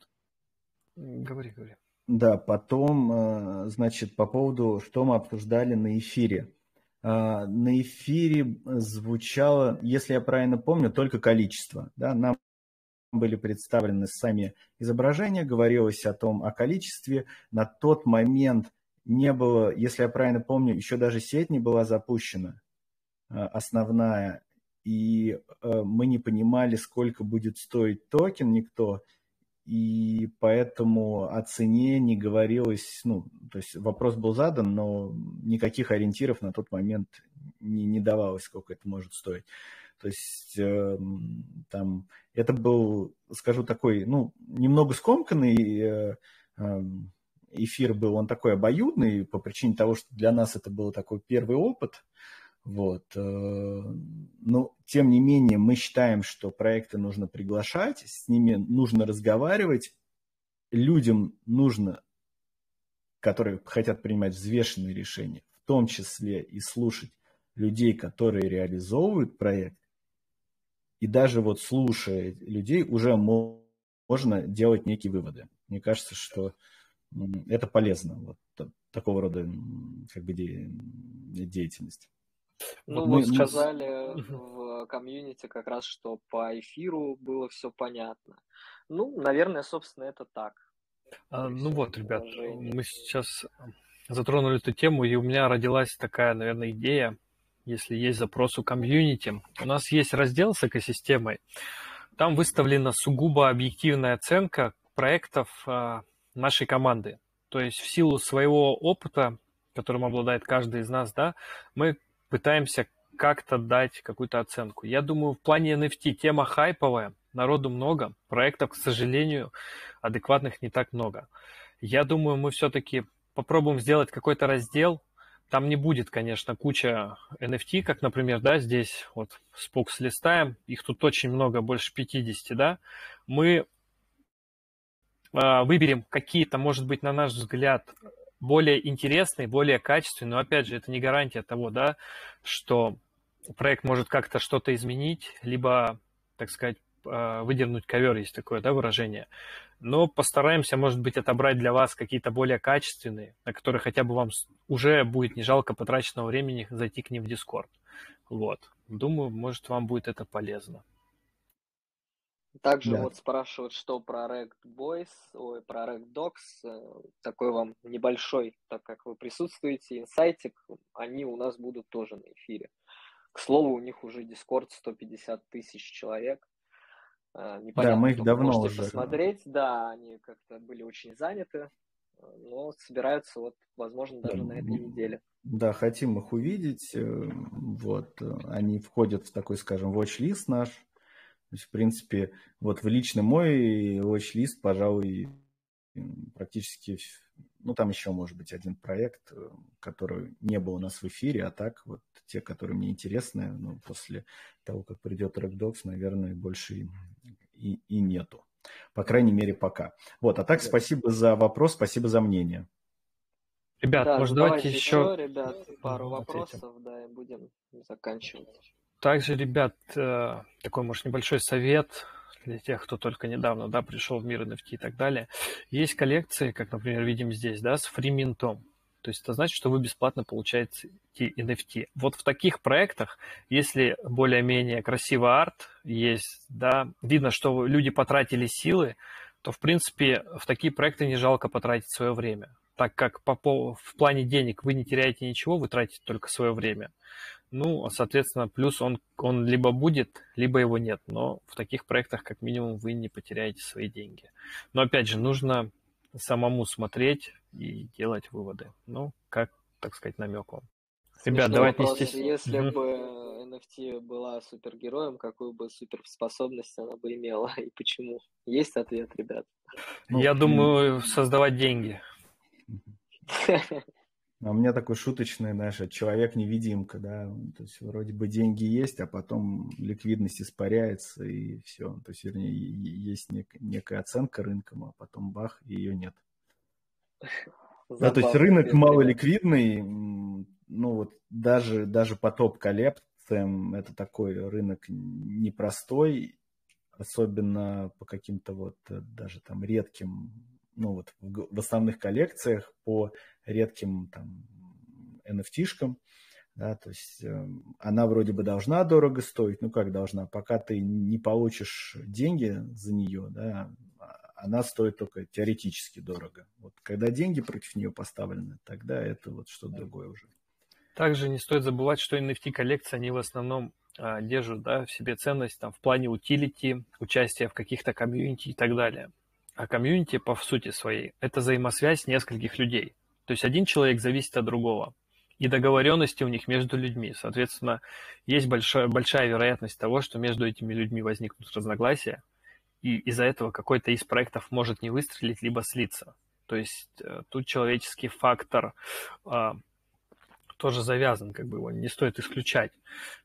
C: Говори, говори.
A: Да, потом, э, значит, по поводу, что мы обсуждали на эфире. Э, на эфире звучало, если я правильно помню, только количество. Да? Нам были представлены сами изображения, говорилось о том, о количестве. На тот момент не было, если я правильно помню, еще даже сеть не была запущена, э, основная, и мы не понимали, сколько будет стоить токен, никто и поэтому о цене не говорилось, ну, то есть вопрос был задан, но никаких ориентиров на тот момент не, не давалось, сколько это может стоить. То есть э, там это был, скажу, такой, ну, немного скомканный э, э, эфир был, он такой обоюдный по причине того, что для нас это был такой первый опыт, вот. Э, но, тем не менее, мы считаем, что проекты нужно приглашать, с ними нужно разговаривать, людям нужно, которые хотят принимать взвешенные решения, в том числе и слушать людей, которые реализовывают проект, и даже вот слушая людей, уже можно делать некие выводы. Мне кажется, что это полезно, вот такого рода как бы деятельность.
B: Ну, вот мы, сказали мы... в комьюнити как раз, что по эфиру было все понятно. Ну, наверное, собственно, это так.
C: А, ну вот, ребят, мы сейчас затронули эту тему, и у меня родилась такая, наверное, идея, если есть запрос у комьюнити. У нас есть раздел с экосистемой. Там выставлена сугубо объективная оценка проектов а, нашей команды. То есть в силу своего опыта, которым обладает каждый из нас, да, мы пытаемся как-то дать какую-то оценку. Я думаю, в плане NFT тема хайповая, народу много, проектов, к сожалению, адекватных не так много. Я думаю, мы все-таки попробуем сделать какой-то раздел. Там не будет, конечно, куча NFT, как, например, да, здесь вот спокс листаем, их тут очень много, больше 50, да. Мы э, выберем какие-то, может быть, на наш взгляд, более интересный, более качественный, но опять же, это не гарантия того, да, что проект может как-то что-то изменить, либо, так сказать, а, выдернуть ковер, есть такое да, выражение. Но постараемся, может быть, отобрать для вас какие-то более качественные, на которые хотя бы вам уже будет не жалко потраченного времени зайти к ним в Discord. Вот. Думаю, может, вам будет это полезно.
B: Также да. вот спрашивают, что про Rect Boys, ой, про Rect Dogs. Э, такой вам небольшой, так как вы присутствуете, инсайтик. Они у нас будут тоже на эфире. К слову, у них уже Discord 150 тысяч человек.
A: Э, непонятно, да, мы их давно
B: уже. посмотреть. Да, они как-то были очень заняты, но собираются вот, возможно, даже да. на этой неделе.
A: Да, хотим их увидеть. Э, вот, они входят в такой, скажем, watch-лист наш то есть, в принципе, вот в лично мой watch-лист, пожалуй, практически, ну, там еще может быть один проект, э, который не был у нас в эфире, а так вот те, которые мне интересны, ну, после того, как придет Рэкдокс, наверное, больше и, и нету. По крайней мере, пока. Вот, а так спасибо за вопрос, спасибо за мнение.
C: Ребят, да, может, давайте, давайте еще...
B: еще... Ребят, пару вопросов, да, и будем заканчивать.
C: Также, ребят, э, такой, может, небольшой совет для тех, кто только недавно, да, пришел в мир NFT и так далее. Есть коллекции, как, например, видим здесь, да, с фриминтом. То есть это значит, что вы бесплатно получаете NFT. Вот в таких проектах, если более-менее красивый арт есть, да, видно, что люди потратили силы, то, в принципе, в такие проекты не жалко потратить свое время так как по, по, в плане денег вы не теряете ничего, вы тратите только свое время. Ну, соответственно, плюс он, он либо будет, либо его нет. Но в таких проектах, как минимум, вы не потеряете свои деньги. Но опять же, нужно самому смотреть и делать выводы. Ну, как, так сказать, намек вам.
B: Ребят, давайте не стесняйтесь. Если угу. бы NFT была супергероем, какую бы суперспособность она бы имела (laughs) и почему? Есть ответ, ребят?
C: Я ну, думаю, создавать деньги. (laughs)
A: А у меня такой шуточный, знаешь, человек-невидимка, да, то есть вроде бы деньги есть, а потом ликвидность испаряется и все. То есть, вернее, есть нек- некая оценка рынком, а потом бах, и ее нет. да, то есть рынок малоликвидный, ну вот даже, даже по топ-коллекциям это такой рынок непростой, особенно по каким-то вот э, даже там редким ну вот в, в основных коллекциях по редким там NFT-шкам, да, то есть э, она вроде бы должна дорого стоить, ну как должна, пока ты не получишь деньги за нее, да, она стоит только теоретически дорого. Вот когда деньги против нее поставлены, тогда это вот что-то другое уже.
C: Также не стоит забывать, что NFT-коллекции, они в основном а, держат да, в себе ценность там, в плане утилити, участия в каких-то комьюнити и так далее. А комьюнити, по сути своей, это взаимосвязь нескольких людей. То есть один человек зависит от другого. И договоренности у них между людьми. Соответственно, есть большая, большая вероятность того, что между этими людьми возникнут разногласия, и из-за этого какой-то из проектов может не выстрелить, либо слиться. То есть э, тут человеческий фактор а, тоже завязан, как бы его не стоит исключать.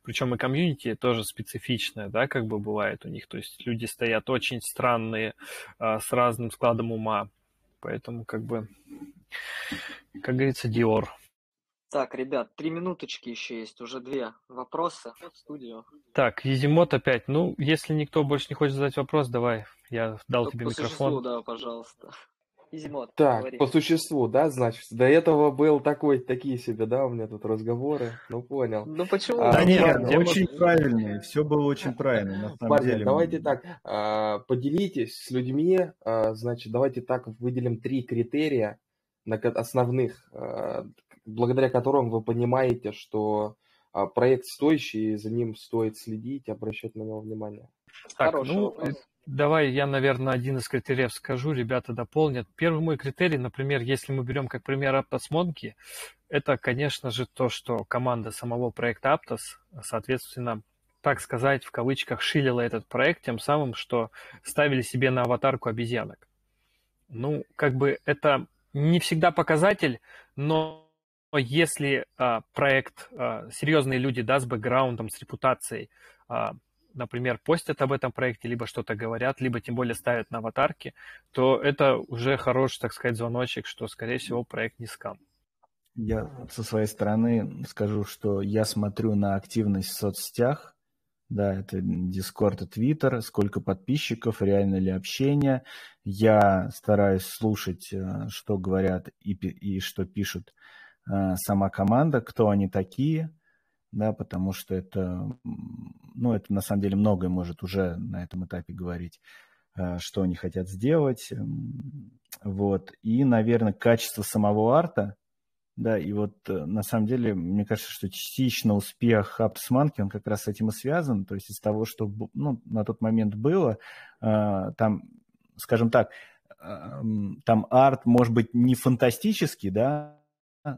C: Причем и комьюнити тоже специфичное, да, как бы бывает у них. То есть люди стоят очень странные, а, с разным складом ума. Поэтому, как бы, как говорится, Диор.
B: Так, ребят, три минуточки еще есть, уже две вопросы в студию.
C: Так, Езимот опять. Ну, если никто больше не хочет задать вопрос, давай, я дал Только тебе по микрофон. Существу,
B: да, пожалуйста.
E: Изимот, так, говори. по существу, да, значит, до этого был такой, такие себе, да, у меня тут разговоры, ну понял.
B: Ну почему?
A: А, да нет, ладно, очень может... правильные, все было очень правильно, на самом
E: Парни,
A: деле.
E: давайте так, а, поделитесь с людьми, а, значит, давайте так выделим три критерия основных, а, благодаря которым вы понимаете, что проект стоящий, и за ним стоит следить, обращать на него внимание.
C: Так, Хороший ну, вопрос. Давай я, наверное, один из критериев скажу, ребята дополнят. Первый мой критерий, например, если мы берем как пример Aptos Monkey, это, конечно же, то, что команда самого проекта Aptos, соответственно, так сказать, в кавычках, шилила этот проект тем самым, что ставили себе на аватарку обезьянок. Ну, как бы это не всегда показатель, но если а, проект, а, серьезные люди, да, с бэкграундом, с репутацией, а, например, постят об этом проекте, либо что-то говорят, либо тем более ставят на аватарки, то это уже хороший, так сказать, звоночек, что, скорее всего, проект не скам.
A: Я со своей стороны скажу, что я смотрю на активность в соцсетях, да, это Discord и Twitter, сколько подписчиков, реально ли общение. Я стараюсь слушать, э, что говорят и, и что пишут э, сама команда, кто они такие – да, потому что это, ну, это на самом деле многое может уже на этом этапе говорить, э, что они хотят сделать, вот, и, наверное, качество самого арта, да, и вот э, на самом деле, мне кажется, что частично успех Апсманки, он как раз с этим и связан, то есть из того, что ну, на тот момент было, э, там, скажем так, там арт может быть не фантастический, да,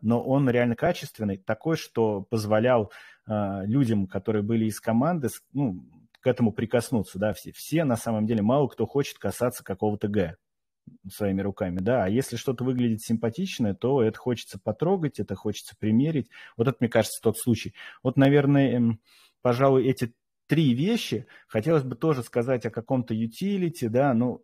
A: но он реально качественный, такой, что позволял э, людям, которые были из команды, ну, к этому прикоснуться, да, все. Все, на самом деле, мало кто хочет касаться какого-то Г. своими руками, да, а если что-то выглядит симпатичное, то это хочется потрогать, это хочется примерить. Вот это, мне кажется, тот случай. Вот, наверное, эм, пожалуй, эти три вещи хотелось бы тоже сказать о каком-то utility, да, ну,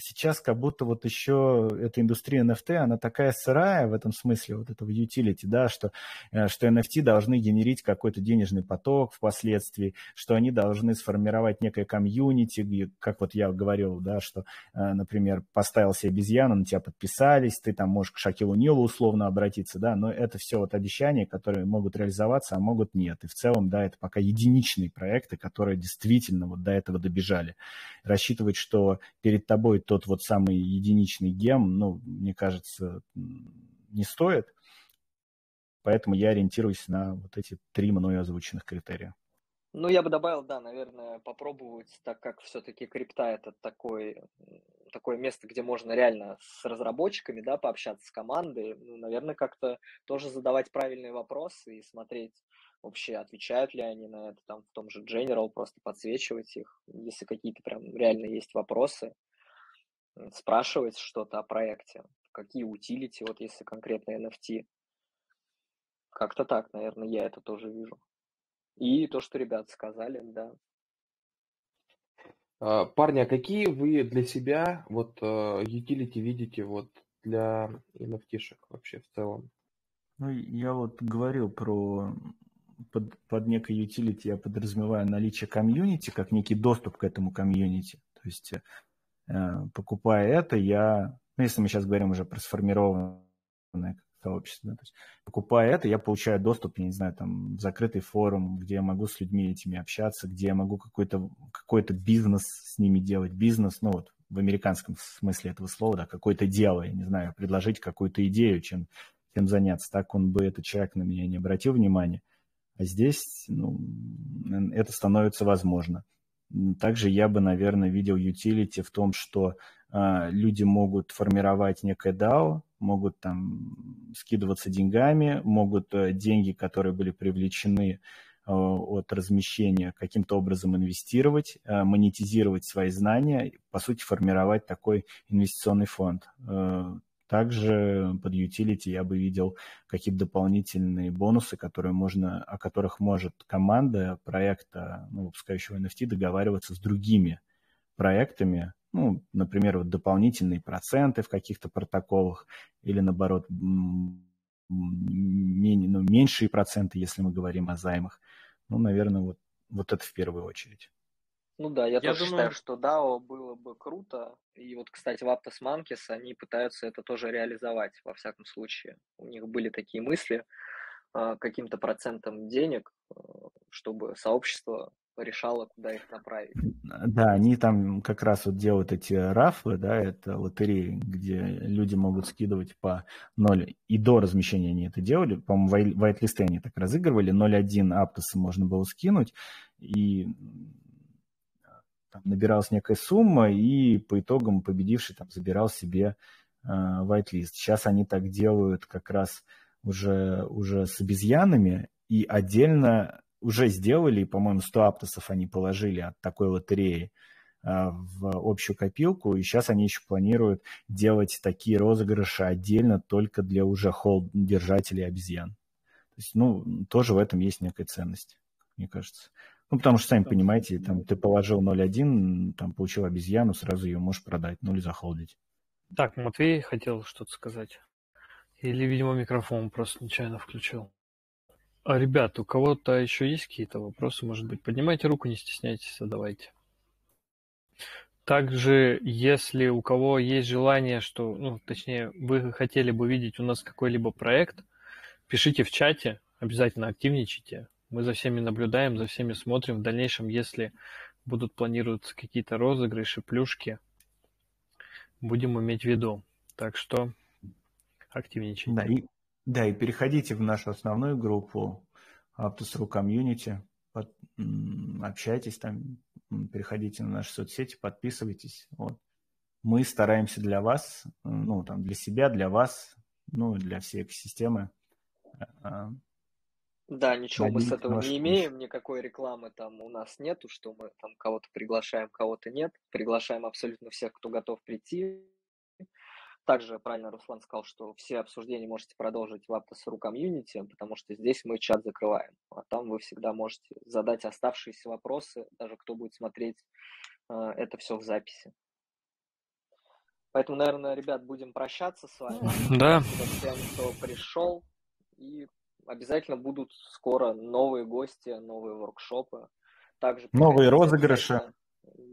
A: сейчас как будто вот еще эта индустрия NFT, она такая сырая в этом смысле, вот этого utility, да, что, э, что NFT должны генерить какой-то денежный поток впоследствии, что они должны сформировать некое комьюнити, как вот я говорил, да, что, э, например, поставил себе обезьяну, на тебя подписались, ты там можешь к Шакилу Нилу условно обратиться, да, но это все вот обещания, которые могут реализоваться, а могут нет. И в целом, да, это пока единичные проекты, которые действительно вот до этого добежали. Рассчитывать, что перед тобой тот вот самый единичный гем, ну, мне кажется, не стоит. Поэтому я ориентируюсь на вот эти три мною озвученных критерия.
B: Ну, я бы добавил, да, наверное, попробовать, так как все-таки крипта это такой, такое место, где можно реально с разработчиками, да, пообщаться с командой, ну, наверное, как-то тоже задавать правильные вопросы и смотреть вообще, отвечают ли они на это, там, в том же General, просто подсвечивать их, если какие-то прям реально есть вопросы, спрашивать что-то о проекте, какие утилити, вот если конкретно NFT. Как-то так, наверное, я это тоже вижу. И то, что ребята сказали, да.
E: А, парни, а какие вы для себя вот utility видите вот для NFT-шек вообще в целом?
A: Ну, я вот говорил про под, под некой utility я подразумеваю наличие комьюнити, как некий доступ к этому комьюнити. То есть Э, покупая это, я, ну, если мы сейчас говорим уже про сформированное сообщество, да, то есть, покупая это, я получаю доступ, я не знаю, там, в закрытый форум, где я могу с людьми этими общаться, где я могу какой-то какой бизнес с ними делать, бизнес, ну, вот, в американском смысле этого слова, да, какое-то дело, я не знаю, предложить какую-то идею, чем, чем заняться. Так он бы, этот человек на меня не обратил внимания. А здесь, ну, это становится возможно. Также я бы, наверное, видел utility в том, что э, люди могут формировать некое DAO, могут там скидываться деньгами, могут э, деньги, которые были привлечены э, от размещения, каким-то образом инвестировать, э, монетизировать свои знания, по сути, формировать такой инвестиционный фонд. Э, также под utility я бы видел какие-то дополнительные бонусы, которые можно, о которых может команда проекта, ну, выпускающего NFT, договариваться с другими проектами, ну, например, вот дополнительные проценты в каких-то протоколах или, наоборот, менее, ну, меньшие проценты, если мы говорим о займах. Ну, наверное, вот, вот это в первую очередь.
B: Ну да, я, я тоже думаю... считаю, что DAO было бы круто. И вот, кстати, в Aptos Monkeys они пытаются это тоже реализовать, во всяком случае. У них были такие мысли а, каким-то процентом денег, а, чтобы сообщество решало, куда их направить.
A: Да, они там как раз вот делают эти рафлы, да, это лотереи, где люди могут скидывать по 0. И до размещения они это делали, по-моему, вайт-листы они так разыгрывали, 0.1 аптоса можно было скинуть, и там, набиралась некая сумма, и по итогам победивший там забирал себе э, whitelist. Сейчас они так делают как раз уже, уже с обезьянами, и отдельно уже сделали, по-моему, 100 аптосов они положили от такой лотереи э, в общую копилку, и сейчас они еще планируют делать такие розыгрыши отдельно только для уже холд-держателей обезьян. То есть, ну, тоже в этом есть некая ценность, мне кажется. Ну, потому что, сами понимаете, там ты положил 0.1, там получил обезьяну, сразу ее можешь продать, ну или захолдить.
C: Так, Матвей хотел что-то сказать. Или, видимо, микрофон просто нечаянно включил. А, ребят, у кого-то еще есть какие-то вопросы, может быть? Поднимайте руку, не стесняйтесь, задавайте. Также, если у кого есть желание, что, ну, точнее, вы хотели бы видеть у нас какой-либо проект, пишите в чате, обязательно активничайте. Мы за всеми наблюдаем, за всеми смотрим. В дальнейшем, если будут планируются какие-то розыгрыши, плюшки, будем иметь в виду. Так что активничайте.
A: Да, и, да, и переходите в нашу основную группу Aptus.ru Community, под, общайтесь там, переходите на наши соцсети, подписывайтесь. Вот. Мы стараемся для вас, ну, там, для себя, для вас, ну, для всей экосистемы а,
B: да, ничего мы с этого не имеем, никакой рекламы там у нас нету, что мы там кого-то приглашаем, кого-то нет. Приглашаем абсолютно всех, кто готов прийти. Также правильно Руслан сказал, что все обсуждения можете продолжить в Aptos.ru комьюнити, потому что здесь мы чат закрываем. А там вы всегда можете задать оставшиеся вопросы, даже кто будет смотреть э, это все в записи. Поэтому, наверное, ребят, будем прощаться с вами.
C: Да.
B: Спасибо всем, кто пришел. И обязательно будут скоро новые гости, новые воркшопы. Также
A: новые розыгрыши.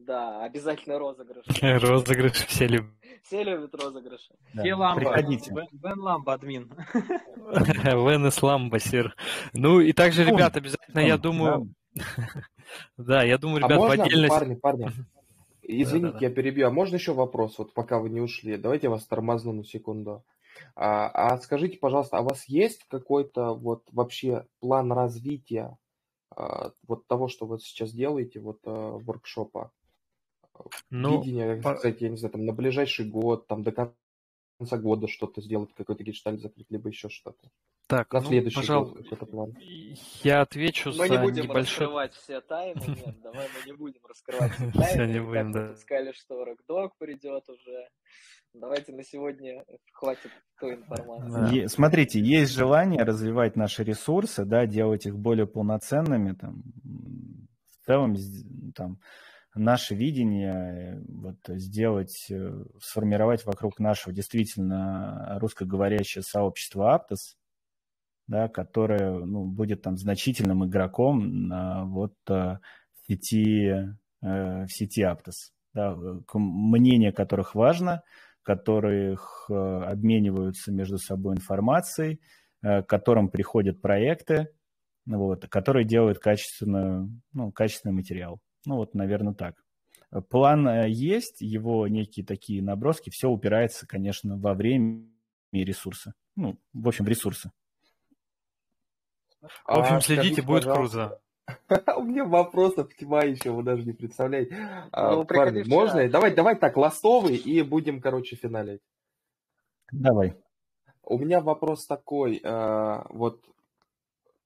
B: Да, обязательно розыгрыши. (laughs)
C: Розыгрыши все любят.
B: Все любят розыгрыши.
D: Да. И Ламба. Приходите. Бен Ламба, админ. (laughs)
C: Венес Ламба, сир. Ну и также, ребят, обязательно, я думаю... (laughs) Да, я думаю, ребят,
E: в
C: отдельности...
E: Парни, парни, Извините, я перебью. А можно еще вопрос, вот пока вы не ушли? Давайте я вас тормозну на секунду. А, а скажите, пожалуйста, а у вас есть какой-то вот вообще план развития а, вот того, что вы сейчас делаете, вот а, воркшопа? Ну, Видение, по... кстати, я не знаю, там на ближайший год, там до конца года что-то сделать, какой-то гештальт закрыть, либо еще что-то.
C: Так,
E: на
C: ну,
E: следующий
C: пожалуй,
E: год какой-то план.
C: Я отвечу
B: мы
C: за
B: не будем
C: небольшой...
B: раскрывать все тайны, (laughs) нет, давай мы не будем раскрывать все тайны.
C: Все не будем, да.
B: Сказали, что Рокдог придет уже. Давайте на сегодня хватит той информации.
A: Да. Смотрите, есть желание развивать наши ресурсы, да, делать их более полноценными, там, в целом, там, наше видение вот, сделать, э, сформировать вокруг нашего действительно русскоговорящее сообщество Аптос, да, которое ну, будет там значительным игроком на, вот, э, в сети, э, в сети Аптос, да, мнение которых важно, которых обмениваются между собой информацией, к которым приходят проекты, вот, которые делают качественную, ну, качественный материал. Ну вот, наверное, так. План э, есть, его некие такие наброски, все упирается, конечно, во время и ресурсы. Ну, в общем, в ресурсы.
C: В общем, а, следите, будет круто. (laughs)
E: У меня вопросов тьма еще, вы даже не представляете. А, ну, Парни, можно? Давай, давай так, ластовый, и будем, короче, финалить.
A: Давай.
E: У меня вопрос такой. А, вот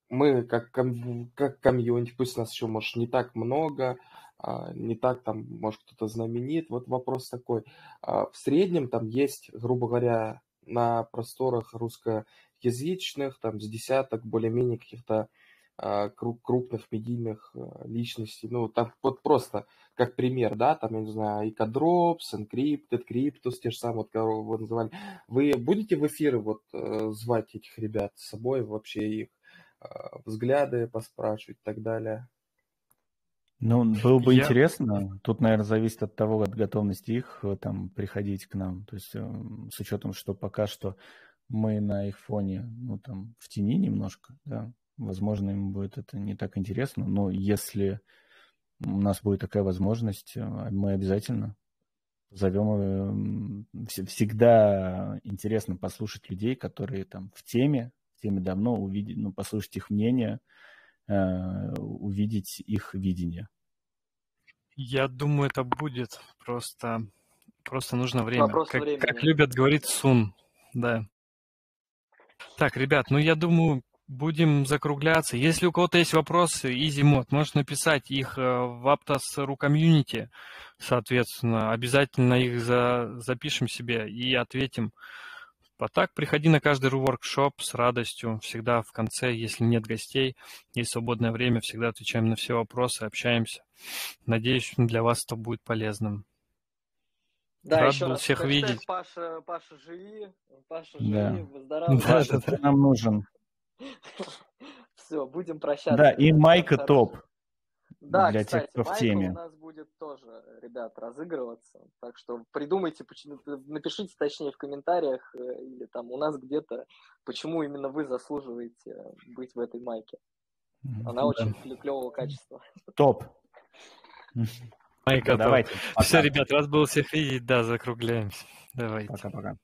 E: мы как, ком, как комьюнити, пусть нас еще, может, не так много, а, не так там, может, кто-то знаменит. Вот вопрос такой. А, в среднем там есть, грубо говоря, на просторах русскоязычных, там с десяток более-менее каких-то а, крупных медийных личностей. Ну, там вот просто как пример, да, там, я не знаю, Икодропс, Encrypted, Cryptus, те же самые, вот, кого вы называли. Вы будете в эфиры вот э, звать этих ребят с собой, вообще их а, взгляды поспрашивать и так далее.
A: Ну, было бы Я... интересно. Тут, наверное, зависит от того, от готовности их э, там приходить к нам. То есть э, с учетом, что пока что мы на их фоне, ну, там, в тени немножко, да, возможно, им будет это не так интересно, но если у нас будет такая возможность, э, мы обязательно зовем. Всегда интересно послушать людей, которые там в теме, теме давно, увидеть, ну, послушать их мнение, э, увидеть их видение.
C: Я думаю, это будет просто, просто нужно время. как, как любят говорить Сун, да. Так, ребят, ну я думаю, будем закругляться. Если у кого-то есть вопросы, EasyMod, можешь написать их э, в Aptos.ru комьюнити, соответственно, обязательно их за, запишем себе и ответим. А так, приходи на каждый воркшоп с радостью. Всегда в конце, если нет гостей, есть свободное время, всегда отвечаем на все вопросы, общаемся. Надеюсь, для вас это будет полезным.
B: Да, Рад еще был раз всех видеть. Паша, Паша, живи, Паша, живи, да. выздоравливай.
A: Паша, ты нам нужен. (laughs)
B: Все, будем прощаться.
A: Да, и Майка топ.
B: Да, для кстати, тех, кто в теме. у нас будет тоже, ребят, разыгрываться. Так что придумайте, напишите точнее в комментариях э, или там у нас где-то, почему именно вы заслуживаете быть в этой майке. Она да. очень клевого качества.
A: Топ. (laughs)
C: Майка, давайте. Все, ребят, раз было всех видеть, да, закругляемся. Давайте.
A: Пока-пока.